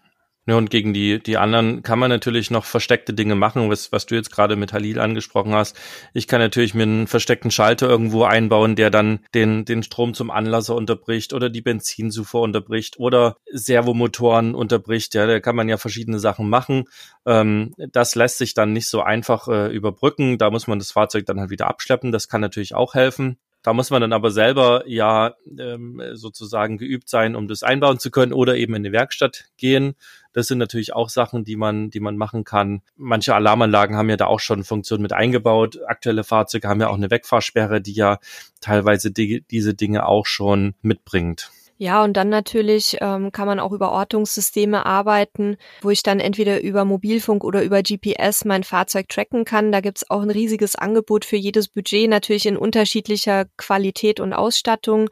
Ja, und gegen die, die anderen kann man natürlich noch versteckte Dinge machen, was, was du jetzt gerade mit Halil angesprochen hast. Ich kann natürlich mir einen versteckten Schalter irgendwo einbauen, der dann den, den Strom zum Anlasser unterbricht oder die Benzinzufuhr unterbricht oder Servomotoren unterbricht. Ja, da kann man ja verschiedene Sachen machen. Ähm, das lässt sich dann nicht so einfach äh, überbrücken. Da muss man das Fahrzeug dann halt wieder abschleppen. Das kann natürlich auch helfen. Da muss man dann aber selber ja ähm, sozusagen geübt sein, um das einbauen zu können oder eben in die Werkstatt gehen. Das sind natürlich auch Sachen, die man, die man machen kann. Manche Alarmanlagen haben ja da auch schon Funktionen mit eingebaut. Aktuelle Fahrzeuge haben ja auch eine Wegfahrsperre, die ja teilweise die, diese Dinge auch schon mitbringt. Ja, und dann natürlich ähm, kann man auch über Ortungssysteme arbeiten, wo ich dann entweder über Mobilfunk oder über GPS mein Fahrzeug tracken kann. Da gibt's auch ein riesiges Angebot für jedes Budget, natürlich in unterschiedlicher Qualität und Ausstattung,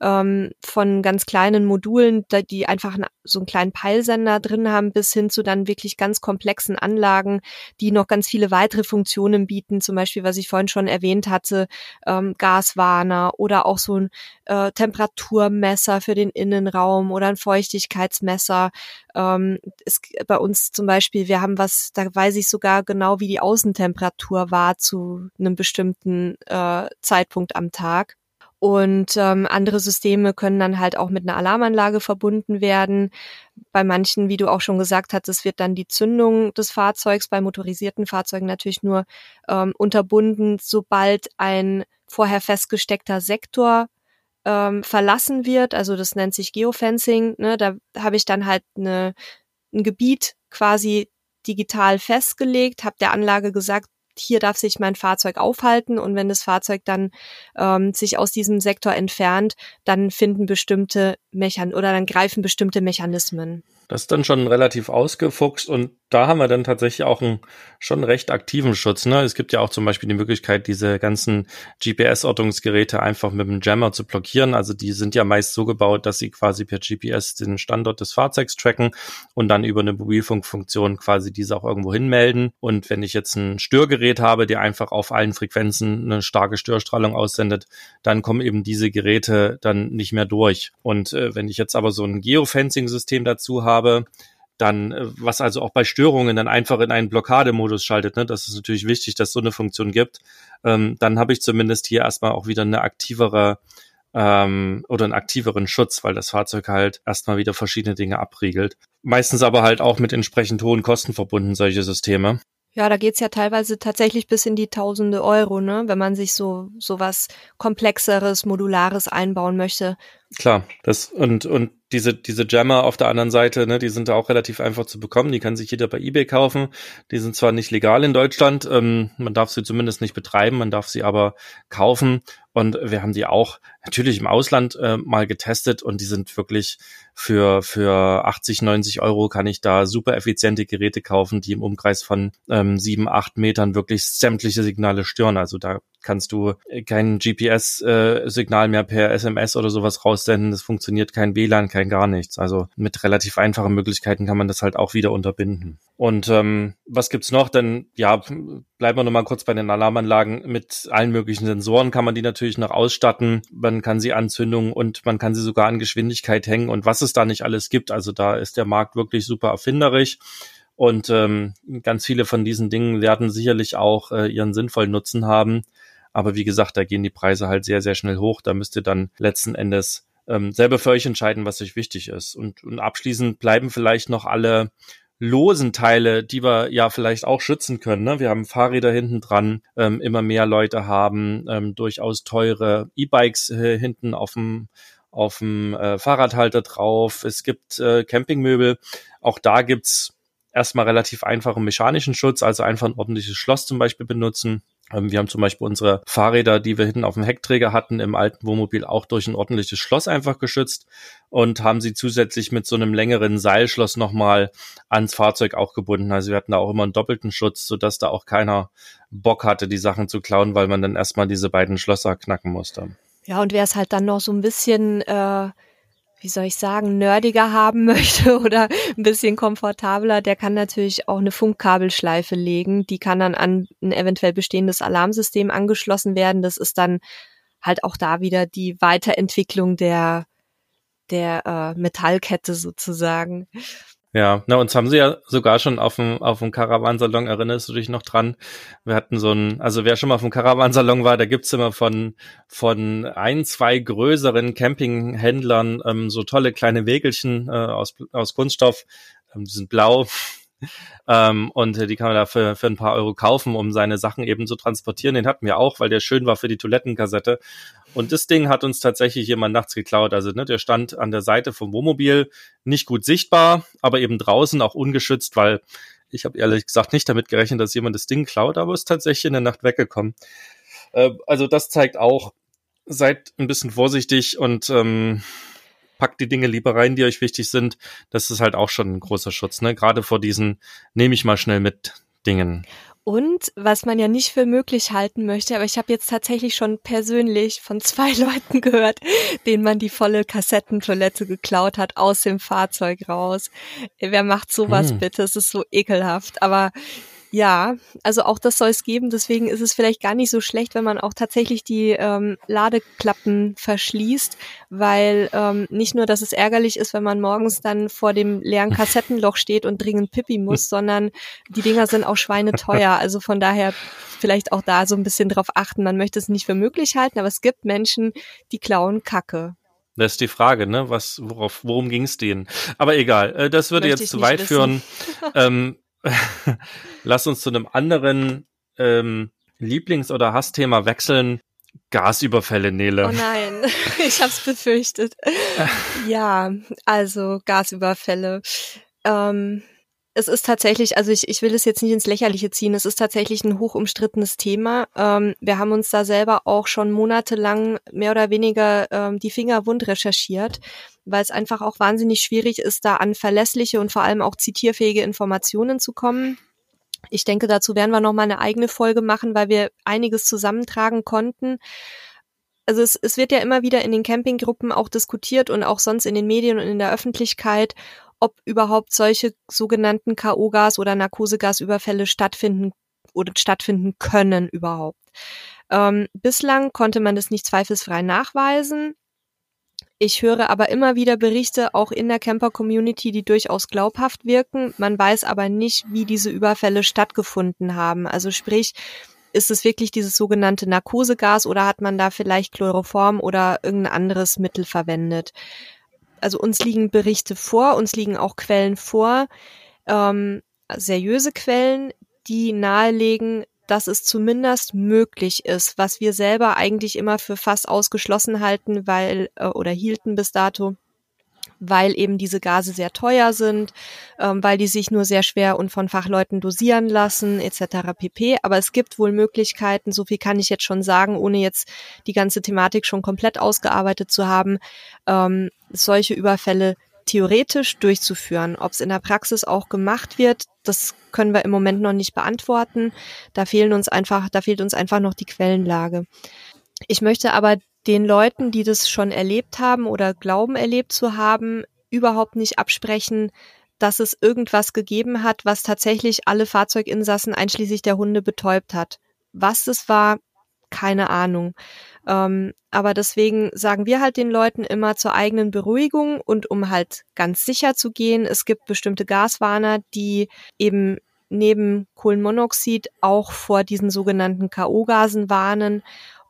ähm, von ganz kleinen Modulen, die einfach so einen kleinen Peilsender drin haben, bis hin zu dann wirklich ganz komplexen Anlagen, die noch ganz viele weitere Funktionen bieten, zum Beispiel, was ich vorhin schon erwähnt hatte, ähm, Gaswarner oder auch so ein äh, Temperaturmesser für den Innenraum oder ein Feuchtigkeitsmesser. Ähm, ist bei uns zum Beispiel, wir haben was, da weiß ich sogar genau, wie die Außentemperatur war zu einem bestimmten äh, Zeitpunkt am Tag. Und ähm, andere Systeme können dann halt auch mit einer Alarmanlage verbunden werden. Bei manchen, wie du auch schon gesagt hattest, wird dann die Zündung des Fahrzeugs bei motorisierten Fahrzeugen natürlich nur ähm, unterbunden, sobald ein vorher festgesteckter Sektor ähm, verlassen wird. Also das nennt sich Geofencing. Ne? Da habe ich dann halt eine, ein Gebiet quasi digital festgelegt, habe der Anlage gesagt, hier darf sich mein Fahrzeug aufhalten und wenn das Fahrzeug dann ähm, sich aus diesem Sektor entfernt, dann finden bestimmte Mechan oder dann greifen bestimmte Mechanismen. Das ist dann schon relativ ausgefuchst und da haben wir dann tatsächlich auch einen schon recht aktiven Schutz. Ne? Es gibt ja auch zum Beispiel die Möglichkeit, diese ganzen GPS-Ortungsgeräte einfach mit dem Jammer zu blockieren. Also die sind ja meist so gebaut, dass sie quasi per GPS den Standort des Fahrzeugs tracken und dann über eine Mobilfunkfunktion quasi diese auch irgendwo hinmelden. Und wenn ich jetzt ein Störgerät habe, der einfach auf allen Frequenzen eine starke Störstrahlung aussendet, dann kommen eben diese Geräte dann nicht mehr durch. Und äh, wenn ich jetzt aber so ein Geofencing-System dazu habe, dann, äh, was also auch bei Störungen dann einfach in einen Blockademodus schaltet, ne? das ist natürlich wichtig, dass so eine Funktion gibt, ähm, dann habe ich zumindest hier erstmal auch wieder eine aktivere ähm, oder einen aktiveren Schutz, weil das Fahrzeug halt erstmal wieder verschiedene Dinge abriegelt. Meistens aber halt auch mit entsprechend hohen Kosten verbunden, solche Systeme. Ja, da geht's ja teilweise tatsächlich bis in die tausende Euro, ne? wenn man sich so, so was Komplexeres, Modulares einbauen möchte. Klar, das und, und diese, diese Jammer auf der anderen Seite, ne, die sind da auch relativ einfach zu bekommen. Die kann sich jeder bei eBay kaufen. Die sind zwar nicht legal in Deutschland, ähm, man darf sie zumindest nicht betreiben, man darf sie aber kaufen. Und wir haben die auch natürlich im Ausland äh, mal getestet und die sind wirklich für, für 80, 90 Euro kann ich da super effiziente Geräte kaufen, die im Umkreis von ähm, sieben, acht Metern wirklich sämtliche Signale stören. Also da kannst du kein GPS-Signal äh, mehr per SMS oder sowas raussenden. Es funktioniert kein WLAN, kein gar nichts. Also mit relativ einfachen Möglichkeiten kann man das halt auch wieder unterbinden. Und ähm, was gibt's noch? Denn ja, bleiben wir noch mal kurz bei den Alarmanlagen. Mit allen möglichen Sensoren kann man die natürlich noch ausstatten. Man kann sie Anzündungen und man kann sie sogar an Geschwindigkeit hängen und was es da nicht alles gibt. Also da ist der Markt wirklich super erfinderisch. Und ähm, ganz viele von diesen Dingen werden sicherlich auch äh, ihren sinnvollen Nutzen haben. Aber wie gesagt, da gehen die Preise halt sehr, sehr schnell hoch. Da müsst ihr dann letzten Endes ähm, selber für euch entscheiden, was euch wichtig ist. Und, und abschließend bleiben vielleicht noch alle losen Teile, die wir ja vielleicht auch schützen können. Ne? Wir haben Fahrräder hinten dran, ähm, immer mehr Leute haben ähm, durchaus teure E-Bikes äh, hinten auf dem auf dem äh, Fahrradhalter drauf. Es gibt äh, Campingmöbel. Auch da gibt's erstmal relativ einfachen mechanischen Schutz, also einfach ein ordentliches Schloss zum Beispiel benutzen. Ähm, wir haben zum Beispiel unsere Fahrräder, die wir hinten auf dem Heckträger hatten, im alten Wohnmobil auch durch ein ordentliches Schloss einfach geschützt und haben sie zusätzlich mit so einem längeren Seilschloss nochmal ans Fahrzeug auch gebunden. Also wir hatten da auch immer einen doppelten Schutz, sodass da auch keiner Bock hatte, die Sachen zu klauen, weil man dann erstmal diese beiden Schlösser knacken musste. Ja, und wer es halt dann noch so ein bisschen äh, wie soll ich sagen, nerdiger haben möchte oder ein bisschen komfortabler, der kann natürlich auch eine Funkkabelschleife legen. Die kann dann an ein eventuell bestehendes Alarmsystem angeschlossen werden. Das ist dann halt auch da wieder die Weiterentwicklung der, der äh, Metallkette sozusagen. Ja, na, uns haben sie ja sogar schon auf dem, auf dem Caravansalon, erinnerst du dich noch dran? Wir hatten so ein, also wer schon mal auf dem Caravansalon war, da gibt's immer von, von ein, zwei größeren Campinghändlern ähm, so tolle kleine Wägelchen äh, aus, aus Kunststoff, ähm, die sind blau, ähm, und äh, die kann man da für, für ein paar Euro kaufen, um seine Sachen eben zu transportieren. Den hatten wir auch, weil der schön war für die Toilettenkassette. Und das Ding hat uns tatsächlich jemand nachts geklaut. Also ne, der stand an der Seite vom Wohnmobil, nicht gut sichtbar, aber eben draußen auch ungeschützt, weil ich habe ehrlich gesagt nicht damit gerechnet, dass jemand das Ding klaut, aber ist tatsächlich in der Nacht weggekommen. Äh, also das zeigt auch, seid ein bisschen vorsichtig und ähm, packt die Dinge lieber rein, die euch wichtig sind. Das ist halt auch schon ein großer Schutz, ne? Gerade vor diesen nehme ich mal schnell mit Dingen. Und was man ja nicht für möglich halten möchte, aber ich habe jetzt tatsächlich schon persönlich von zwei Leuten gehört, denen man die volle Kassettentoilette geklaut hat aus dem Fahrzeug raus. Wer macht sowas hm. bitte? Es ist so ekelhaft. Aber ja, also auch das soll es geben. Deswegen ist es vielleicht gar nicht so schlecht, wenn man auch tatsächlich die ähm, Ladeklappen verschließt, weil ähm, nicht nur, dass es ärgerlich ist, wenn man morgens dann vor dem leeren Kassettenloch steht und dringend pipi muss, sondern die Dinger sind auch schweineteuer. Also von daher vielleicht auch da so ein bisschen drauf achten. Man möchte es nicht für möglich halten, aber es gibt Menschen, die klauen Kacke. Das ist die Frage, ne? Was, worauf, worum ging es denen? Aber egal, äh, das würde Möchte jetzt zu weit wissen. führen. ähm, lass uns zu einem anderen ähm, Lieblings- oder Hassthema wechseln. Gasüberfälle, Nele. Oh nein, ich hab's befürchtet. ja, also Gasüberfälle. Ähm, es ist tatsächlich, also ich, ich will es jetzt nicht ins Lächerliche ziehen, es ist tatsächlich ein hoch umstrittenes Thema. Ähm, wir haben uns da selber auch schon monatelang mehr oder weniger ähm, die Finger wund recherchiert, weil es einfach auch wahnsinnig schwierig ist, da an verlässliche und vor allem auch zitierfähige Informationen zu kommen. Ich denke, dazu werden wir nochmal eine eigene Folge machen, weil wir einiges zusammentragen konnten also es, es wird ja immer wieder in den Campinggruppen auch diskutiert und auch sonst in den Medien und in der Öffentlichkeit, ob überhaupt solche sogenannten KO-Gas- oder Narkosegasüberfälle stattfinden oder stattfinden können überhaupt. Ähm, bislang konnte man das nicht zweifelsfrei nachweisen. Ich höre aber immer wieder Berichte auch in der Camper-Community, die durchaus glaubhaft wirken. Man weiß aber nicht, wie diese Überfälle stattgefunden haben. Also sprich, ist es wirklich dieses sogenannte Narkosegas oder hat man da vielleicht Chloroform oder irgendein anderes Mittel verwendet? Also uns liegen Berichte vor, uns liegen auch Quellen vor, ähm, seriöse Quellen, die nahelegen, dass es zumindest möglich ist, was wir selber eigentlich immer für fast ausgeschlossen halten, weil äh, oder hielten bis dato, weil eben diese Gase sehr teuer sind, ähm, weil die sich nur sehr schwer und von Fachleuten dosieren lassen, etc. pp. Aber es gibt wohl Möglichkeiten, so viel kann ich jetzt schon sagen, ohne jetzt die ganze Thematik schon komplett ausgearbeitet zu haben, ähm, solche Überfälle theoretisch durchzuführen. Ob es in der Praxis auch gemacht wird, das können wir im Moment noch nicht beantworten. Da fehlen uns einfach, da fehlt uns einfach noch die Quellenlage. Ich möchte aber den Leuten, die das schon erlebt haben oder glauben erlebt zu haben, überhaupt nicht absprechen, dass es irgendwas gegeben hat, was tatsächlich alle Fahrzeuginsassen einschließlich der Hunde betäubt hat. Was es war, keine Ahnung. Ähm, aber deswegen sagen wir halt den Leuten immer zur eigenen Beruhigung und um halt ganz sicher zu gehen, es gibt bestimmte Gaswarner, die eben neben Kohlenmonoxid auch vor diesen sogenannten KO-Gasen warnen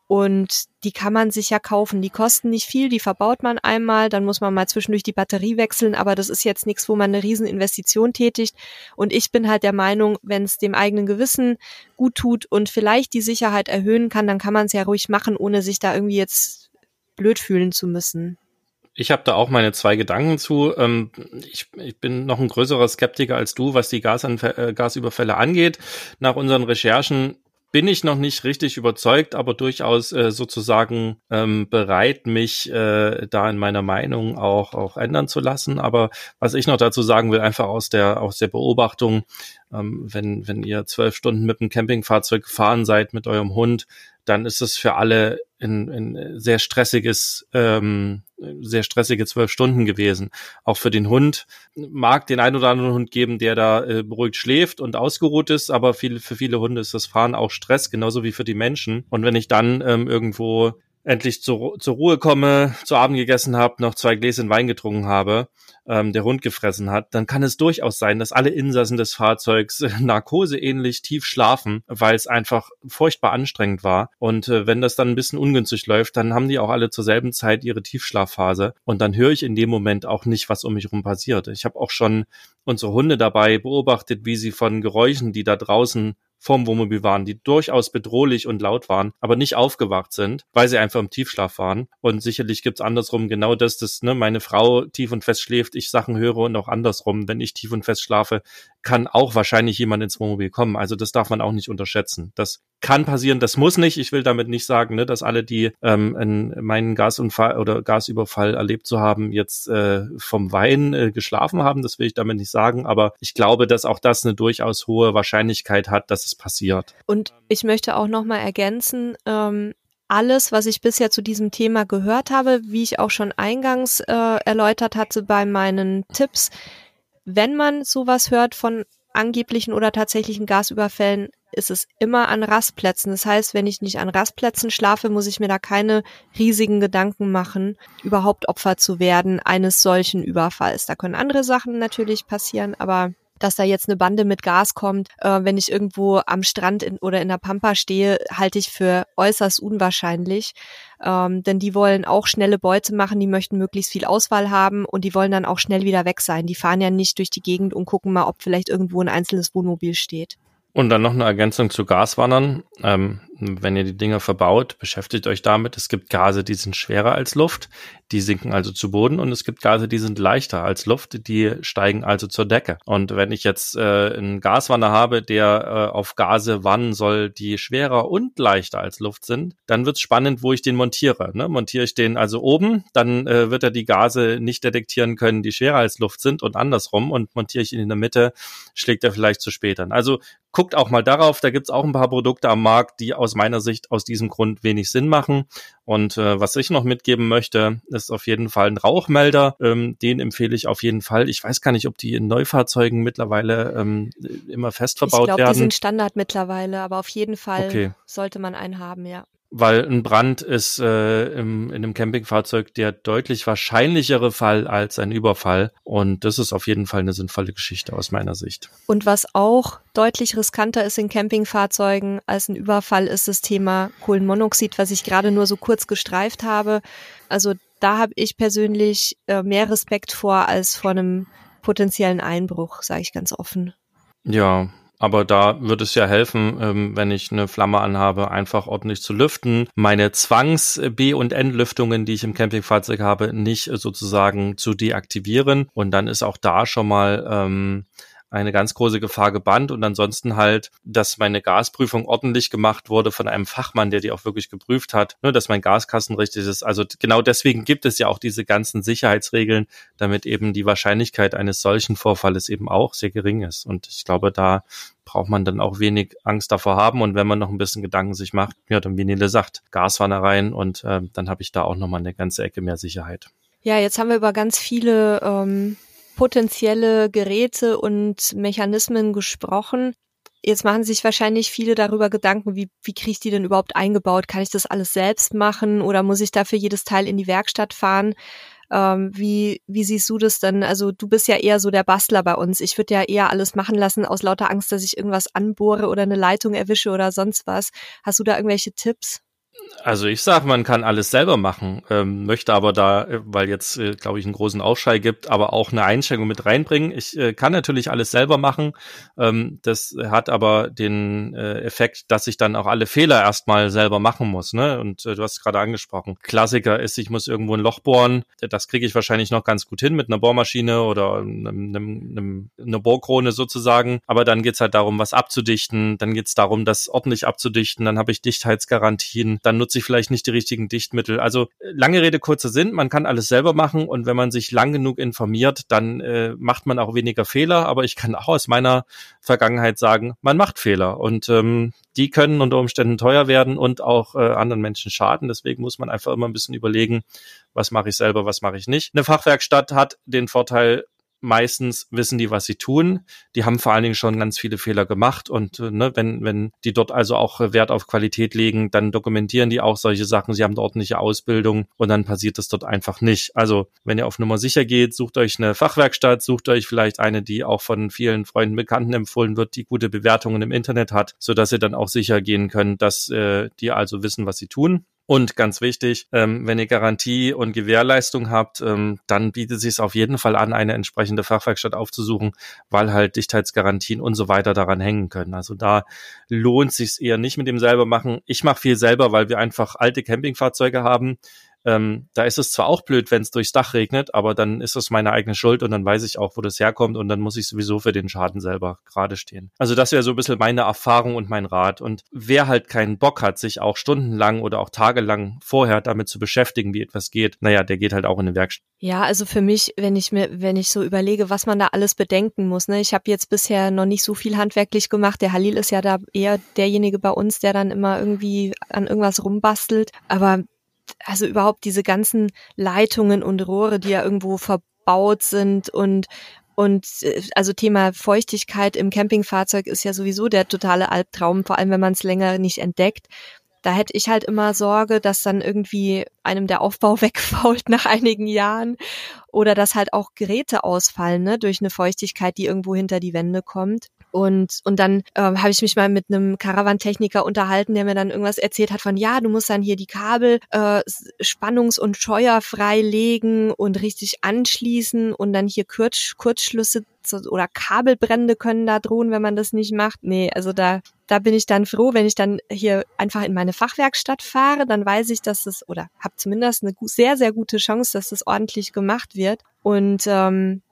und die kann man sich ja kaufen. Die kosten nicht viel, die verbaut man einmal, dann muss man mal zwischendurch die Batterie wechseln, aber das ist jetzt nichts, wo man eine riesen Investition tätigt. Und ich bin halt der Meinung, wenn es dem eigenen Gewissen gut tut und vielleicht die Sicherheit erhöhen kann, dann kann man es ja ruhig machen, ohne sich da irgendwie jetzt blöd fühlen zu müssen. Ich habe da auch meine zwei Gedanken zu. Ähm, ich, ich, bin noch ein größerer Skeptiker als du, was die Gasanf äh, Gasüberfälle angeht. Nach unseren Recherchen bin ich noch nicht richtig überzeugt, aber durchaus äh, sozusagen ähm, bereit, mich äh, da in meiner Meinung auch auch ändern zu lassen. Aber was ich noch dazu sagen will, einfach aus der aus der Beobachtung, ähm, wenn wenn ihr zwölf Stunden mit einem Campingfahrzeug gefahren seid mit eurem Hund, dann ist es für alle ein, ein sehr stressiges, ähm, sehr stressige zwölf Stunden gewesen. Auch für den Hund mag den ein oder anderen Hund geben, der da äh, beruhigt schläft und ausgeruht ist, aber viel, für viele Hunde ist das Fahren auch Stress, genauso wie für die Menschen. Und wenn ich dann ähm, irgendwo endlich zur, zur Ruhe komme, zu Abend gegessen habe, noch zwei Gläschen Wein getrunken habe, ähm, der Hund gefressen hat, dann kann es durchaus sein, dass alle Insassen des Fahrzeugs narkoseähnlich tief schlafen, weil es einfach furchtbar anstrengend war. Und äh, wenn das dann ein bisschen ungünstig läuft, dann haben die auch alle zur selben Zeit ihre Tiefschlafphase. Und dann höre ich in dem Moment auch nicht, was um mich herum passiert. Ich habe auch schon unsere Hunde dabei beobachtet, wie sie von Geräuschen, die da draußen vom Wohnmobil waren, die durchaus bedrohlich und laut waren, aber nicht aufgewacht sind, weil sie einfach im Tiefschlaf waren. Und sicherlich gibt's andersrum genau das, dass ne, meine Frau tief und fest schläft, ich Sachen höre und auch andersrum, wenn ich tief und fest schlafe, kann auch wahrscheinlich jemand ins Wohnmobil kommen. Also das darf man auch nicht unterschätzen. Das kann passieren, das muss nicht. Ich will damit nicht sagen, ne, dass alle, die ähm, einen, meinen Gasunfall oder Gasüberfall erlebt zu haben, jetzt äh, vom Wein äh, geschlafen haben. Das will ich damit nicht sagen. Aber ich glaube, dass auch das eine durchaus hohe Wahrscheinlichkeit hat, dass es passiert. Und ich möchte auch noch mal ergänzen, ähm, alles, was ich bisher zu diesem Thema gehört habe, wie ich auch schon eingangs äh, erläutert hatte bei meinen Tipps, wenn man sowas hört von angeblichen oder tatsächlichen Gasüberfällen, ist es immer an Rastplätzen. Das heißt, wenn ich nicht an Rastplätzen schlafe, muss ich mir da keine riesigen Gedanken machen, überhaupt Opfer zu werden eines solchen Überfalls. Da können andere Sachen natürlich passieren, aber dass da jetzt eine Bande mit Gas kommt, äh, wenn ich irgendwo am Strand in, oder in der Pampa stehe, halte ich für äußerst unwahrscheinlich. Ähm, denn die wollen auch schnelle Beute machen, die möchten möglichst viel Auswahl haben und die wollen dann auch schnell wieder weg sein. Die fahren ja nicht durch die Gegend und gucken mal, ob vielleicht irgendwo ein einzelnes Wohnmobil steht. Und dann noch eine Ergänzung zu Gaswandern. Ähm, wenn ihr die Dinger verbaut, beschäftigt euch damit. Es gibt Gase, die sind schwerer als Luft, die sinken also zu Boden und es gibt Gase, die sind leichter als Luft, die steigen also zur Decke. Und wenn ich jetzt äh, einen Gaswanner habe, der äh, auf Gase wandern soll, die schwerer und leichter als Luft sind, dann wird es spannend, wo ich den montiere. Ne? Montiere ich den also oben, dann äh, wird er die Gase nicht detektieren können, die schwerer als Luft sind und andersrum. Und montiere ich ihn in der Mitte, schlägt er vielleicht zu spät an. Also guckt auch mal darauf, da gibt's auch ein paar Produkte am Markt, die aus meiner Sicht aus diesem Grund wenig Sinn machen. Und äh, was ich noch mitgeben möchte, ist auf jeden Fall ein Rauchmelder. Ähm, den empfehle ich auf jeden Fall. Ich weiß gar nicht, ob die in Neufahrzeugen mittlerweile ähm, immer fest verbaut ich glaub, werden. Ich glaube, die sind Standard mittlerweile, aber auf jeden Fall okay. sollte man einen haben, ja weil ein Brand ist äh, im, in einem Campingfahrzeug der deutlich wahrscheinlichere Fall als ein Überfall. Und das ist auf jeden Fall eine sinnvolle Geschichte aus meiner Sicht. Und was auch deutlich riskanter ist in Campingfahrzeugen als ein Überfall, ist das Thema Kohlenmonoxid, was ich gerade nur so kurz gestreift habe. Also da habe ich persönlich äh, mehr Respekt vor als vor einem potenziellen Einbruch, sage ich ganz offen. Ja, aber da würde es ja helfen, ähm, wenn ich eine Flamme anhabe, einfach ordentlich zu lüften. Meine Zwangs-B- und Entlüftungen, die ich im Campingfahrzeug habe, nicht sozusagen zu deaktivieren. Und dann ist auch da schon mal ähm, eine ganz große Gefahr gebannt und ansonsten halt, dass meine Gasprüfung ordentlich gemacht wurde von einem Fachmann, der die auch wirklich geprüft hat, ne, dass mein Gaskasten richtig ist. Also genau deswegen gibt es ja auch diese ganzen Sicherheitsregeln, damit eben die Wahrscheinlichkeit eines solchen Vorfalles eben auch sehr gering ist. Und ich glaube, da braucht man dann auch wenig Angst davor haben. Und wenn man noch ein bisschen Gedanken sich macht, ja, dann wie Nele sagt, Gaswanne rein und äh, dann habe ich da auch nochmal eine ganze Ecke mehr Sicherheit. Ja, jetzt haben wir über ganz viele ähm, potenzielle Geräte und Mechanismen gesprochen. Jetzt machen sich wahrscheinlich viele darüber Gedanken, wie, wie kriege ich die denn überhaupt eingebaut? Kann ich das alles selbst machen oder muss ich dafür jedes Teil in die Werkstatt fahren? Ähm, wie, wie siehst du das denn? Also du bist ja eher so der Bastler bei uns. Ich würde ja eher alles machen lassen aus lauter Angst, dass ich irgendwas anbohre oder eine Leitung erwische oder sonst was. Hast du da irgendwelche Tipps? Also ich sage, man kann alles selber machen, ähm, möchte aber da, äh, weil jetzt, äh, glaube ich, einen großen Aufschrei gibt, aber auch eine Einschränkung mit reinbringen. Ich äh, kann natürlich alles selber machen. Ähm, das hat aber den äh, Effekt, dass ich dann auch alle Fehler erstmal selber machen muss. Ne? Und äh, du hast es gerade angesprochen. Klassiker ist, ich muss irgendwo ein Loch bohren. Das kriege ich wahrscheinlich noch ganz gut hin mit einer Bohrmaschine oder einem, einem, einem, einer Bohrkrone sozusagen. Aber dann geht's halt darum, was abzudichten. Dann geht's darum, das ordentlich abzudichten. Dann habe ich Dichtheitsgarantien. Dann nutze ich vielleicht nicht die richtigen Dichtmittel. Also äh, lange Rede, kurzer Sinn, man kann alles selber machen und wenn man sich lang genug informiert, dann äh, macht man auch weniger Fehler. Aber ich kann auch aus meiner Vergangenheit sagen, man macht Fehler und ähm, die können unter Umständen teuer werden und auch äh, anderen Menschen schaden. Deswegen muss man einfach immer ein bisschen überlegen, was mache ich selber, was mache ich nicht. Eine Fachwerkstatt hat den Vorteil, meistens wissen die, was sie tun. Die haben vor allen Dingen schon ganz viele Fehler gemacht und äh, ne, wenn, wenn die dort also auch Wert auf Qualität legen, dann dokumentieren die auch solche Sachen. Sie haben eine ordentliche Ausbildung und dann passiert das dort einfach nicht. Also wenn ihr auf Nummer sicher geht, sucht euch eine Fachwerkstatt, sucht euch vielleicht eine, die auch von vielen Freunden, Bekannten empfohlen wird, die gute Bewertungen im Internet hat, so dass ihr dann auch sicher gehen könnt, dass äh, die also wissen, was sie tun. Und ganz wichtig, ähm, wenn ihr Garantie und Gewährleistung habt, ähm, dann bietet es sich auf jeden Fall an, eine entsprechende Fachwerkstatt aufzusuchen, weil halt Dichtheitsgarantien und so weiter daran hängen können. Also da lohnt sich eher nicht mit dem selber machen. Ich mache viel selber, weil wir einfach alte Campingfahrzeuge haben ähm, da ist es zwar auch blöd, wenn es durchs Dach regnet, aber dann ist es meine eigene Schuld und dann weiß ich auch, wo das herkommt und dann muss ich sowieso für den Schaden selber gerade stehen. Also das wäre so ein bisschen meine Erfahrung und mein Rat. Und wer halt keinen Bock hat, sich auch stundenlang oder auch tagelang vorher damit zu beschäftigen, wie etwas geht, naja, der geht halt auch in eine Werkstatt. Ja, also für mich, wenn ich mir, wenn ich so überlege, was man da alles bedenken muss, ne, ich habe jetzt bisher noch nicht so viel handwerklich gemacht. Der Halil ist ja da eher derjenige bei uns, der dann immer irgendwie an irgendwas rumbastelt. Aber also überhaupt diese ganzen Leitungen und Rohre, die ja irgendwo verbaut sind und und äh, also Thema Feuchtigkeit im Campingfahrzeug ist ja sowieso der totale Albtraum, vor allem wenn man es länger nicht entdeckt. Da hätte ich halt immer Sorge, dass dann irgendwie einem der Aufbau wegfault nach einigen Jahren oder dass halt auch Geräte ausfallen ne, durch eine Feuchtigkeit, die irgendwo hinter die Wände kommt. Und, und dann ähm, habe ich mich mal mit einem Karawantechniker unterhalten, der mir dann irgendwas erzählt hat von, ja, du musst dann hier die Kabel äh, spannungs- und scheuerfrei legen und richtig anschließen und dann hier Kurz Kurzschlüsse oder Kabelbrände können da drohen, wenn man das nicht macht. Nee, also da, da bin ich dann froh, wenn ich dann hier einfach in meine Fachwerkstatt fahre, dann weiß ich, dass es, oder habe zumindest eine sehr, sehr gute Chance, dass das ordentlich gemacht wird. Und ähm,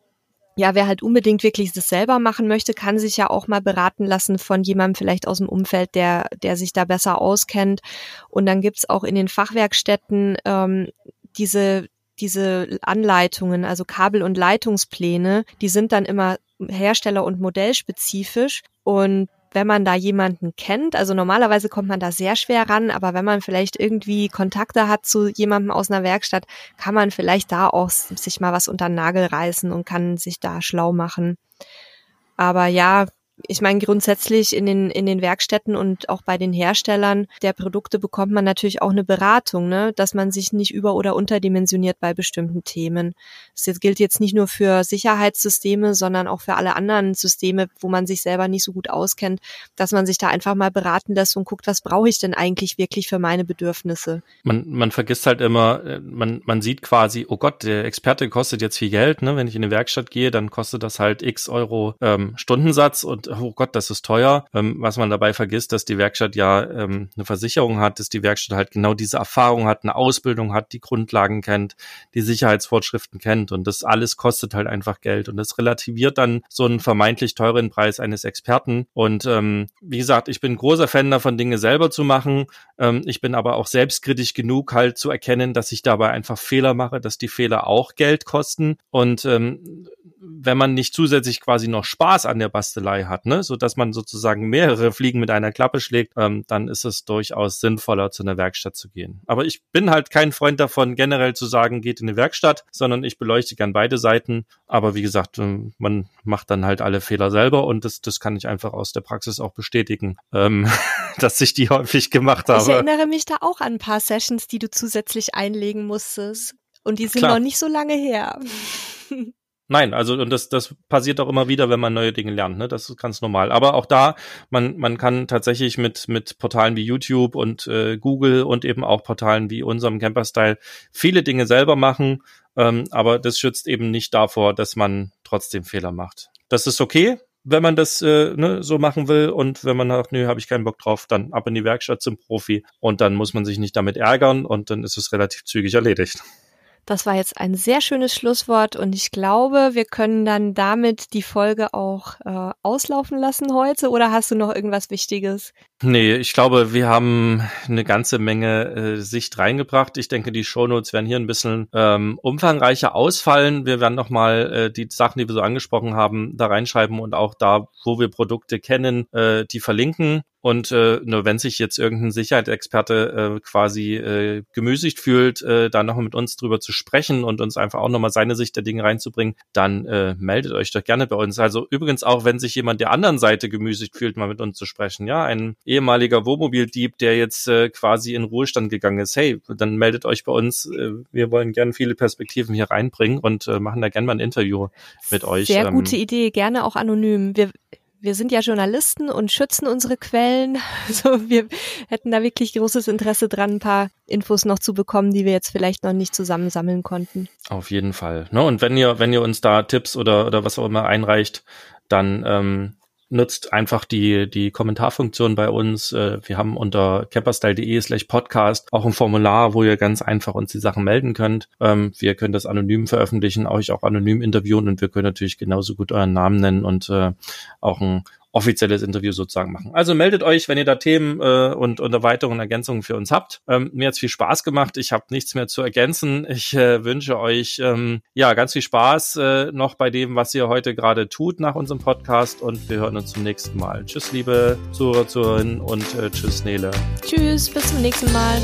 ja, wer halt unbedingt wirklich das selber machen möchte, kann sich ja auch mal beraten lassen von jemandem vielleicht aus dem Umfeld, der, der sich da besser auskennt. Und dann gibt's auch in den Fachwerkstätten ähm, diese, diese Anleitungen, also Kabel- und Leitungspläne, die sind dann immer hersteller- und modellspezifisch. Und wenn man da jemanden kennt, also normalerweise kommt man da sehr schwer ran, aber wenn man vielleicht irgendwie Kontakte hat zu jemandem aus einer Werkstatt, kann man vielleicht da auch sich mal was unter den Nagel reißen und kann sich da schlau machen. Aber ja, ich meine, grundsätzlich in den, in den Werkstätten und auch bei den Herstellern der Produkte bekommt man natürlich auch eine Beratung, ne? dass man sich nicht über- oder unterdimensioniert bei bestimmten Themen. Das gilt jetzt nicht nur für Sicherheitssysteme, sondern auch für alle anderen Systeme, wo man sich selber nicht so gut auskennt, dass man sich da einfach mal beraten lässt und guckt, was brauche ich denn eigentlich wirklich für meine Bedürfnisse. Man, man vergisst halt immer, äh, man, man sieht quasi, oh Gott, der Experte kostet jetzt viel Geld, ne? Wenn ich in eine Werkstatt gehe, dann kostet das halt x Euro ähm, Stundensatz und oh Gott, das ist teuer. Ähm, was man dabei vergisst, dass die Werkstatt ja ähm, eine Versicherung hat, dass die Werkstatt halt genau diese Erfahrung hat, eine Ausbildung hat, die Grundlagen kennt, die Sicherheitsvorschriften kennt und das alles kostet halt einfach Geld und das relativiert dann so einen vermeintlich teuren Preis eines Experten. Und ähm, wie gesagt, ich bin großer Fan davon, Dinge selber zu machen. Ähm, ich bin aber auch selbstkritisch genug, halt zu erkennen, dass ich dabei einfach Fehler mache, dass die Fehler auch Geld kosten und ähm, wenn man nicht zusätzlich quasi noch Spaß an der Bastelei hat, ne, so dass man sozusagen mehrere Fliegen mit einer Klappe schlägt, ähm, dann ist es durchaus sinnvoller, zu einer Werkstatt zu gehen. Aber ich bin halt kein Freund davon, generell zu sagen, geht in eine Werkstatt, sondern ich beleuchte gern beide Seiten. Aber wie gesagt, ähm, man macht dann halt alle Fehler selber und das, das kann ich einfach aus der Praxis auch bestätigen, ähm, dass ich die häufig gemacht habe. Ich erinnere mich da auch an ein paar Sessions, die du zusätzlich einlegen musstest. Und die sind Klar. noch nicht so lange her. Nein, also und das, das passiert auch immer wieder, wenn man neue Dinge lernt. Ne? Das ist ganz normal. Aber auch da, man, man kann tatsächlich mit, mit Portalen wie YouTube und äh, Google und eben auch Portalen wie unserem Camperstyle viele Dinge selber machen. Ähm, aber das schützt eben nicht davor, dass man trotzdem Fehler macht. Das ist okay, wenn man das äh, ne, so machen will und wenn man sagt, nö, habe ich keinen Bock drauf, dann ab in die Werkstatt zum Profi und dann muss man sich nicht damit ärgern und dann ist es relativ zügig erledigt. Das war jetzt ein sehr schönes Schlusswort und ich glaube, wir können dann damit die Folge auch äh, auslaufen lassen heute oder hast du noch irgendwas Wichtiges? Nee, ich glaube, wir haben eine ganze Menge äh, Sicht reingebracht. Ich denke, die Shownotes werden hier ein bisschen ähm, umfangreicher ausfallen. Wir werden nochmal äh, die Sachen, die wir so angesprochen haben, da reinschreiben und auch da, wo wir Produkte kennen, äh, die verlinken. Und äh, nur wenn sich jetzt irgendein Sicherheitsexperte äh, quasi äh, gemüßigt fühlt, äh, da noch mit uns drüber zu sprechen und uns einfach auch nochmal seine Sicht der Dinge reinzubringen, dann äh, meldet euch doch gerne bei uns. Also übrigens auch, wenn sich jemand der anderen Seite gemüßigt fühlt, mal mit uns zu sprechen, ja, ein ehemaliger Wohnmobildieb, der jetzt äh, quasi in Ruhestand gegangen ist, hey, dann meldet euch bei uns. Äh, wir wollen gerne viele Perspektiven hier reinbringen und äh, machen da gerne mal ein Interview mit euch. Sehr ähm, gute Idee, gerne auch anonym. Wir wir sind ja Journalisten und schützen unsere Quellen. Also wir hätten da wirklich großes Interesse dran, ein paar Infos noch zu bekommen, die wir jetzt vielleicht noch nicht zusammensammeln konnten. Auf jeden Fall. Ne? Und wenn ihr, wenn ihr uns da Tipps oder, oder was auch immer einreicht, dann ähm, nutzt einfach die, die Kommentarfunktion bei uns. Äh, wir haben unter camperstyle.de slash podcast auch ein Formular, wo ihr ganz einfach uns die Sachen melden könnt. Ähm, wir können das anonym veröffentlichen, euch auch anonym interviewen und wir können natürlich genauso gut euren Namen nennen und äh, auch ein offizielles Interview sozusagen machen. Also meldet euch, wenn ihr da Themen äh, und, und Erweiterungen, Ergänzungen für uns habt. Ähm, mir hat's viel Spaß gemacht. Ich habe nichts mehr zu ergänzen. Ich äh, wünsche euch ähm, ja ganz viel Spaß äh, noch bei dem, was ihr heute gerade tut nach unserem Podcast und wir hören uns zum nächsten Mal. Tschüss, liebe Zuhörer, Zuhörerinnen und äh, tschüss, Nele. Tschüss, bis zum nächsten Mal.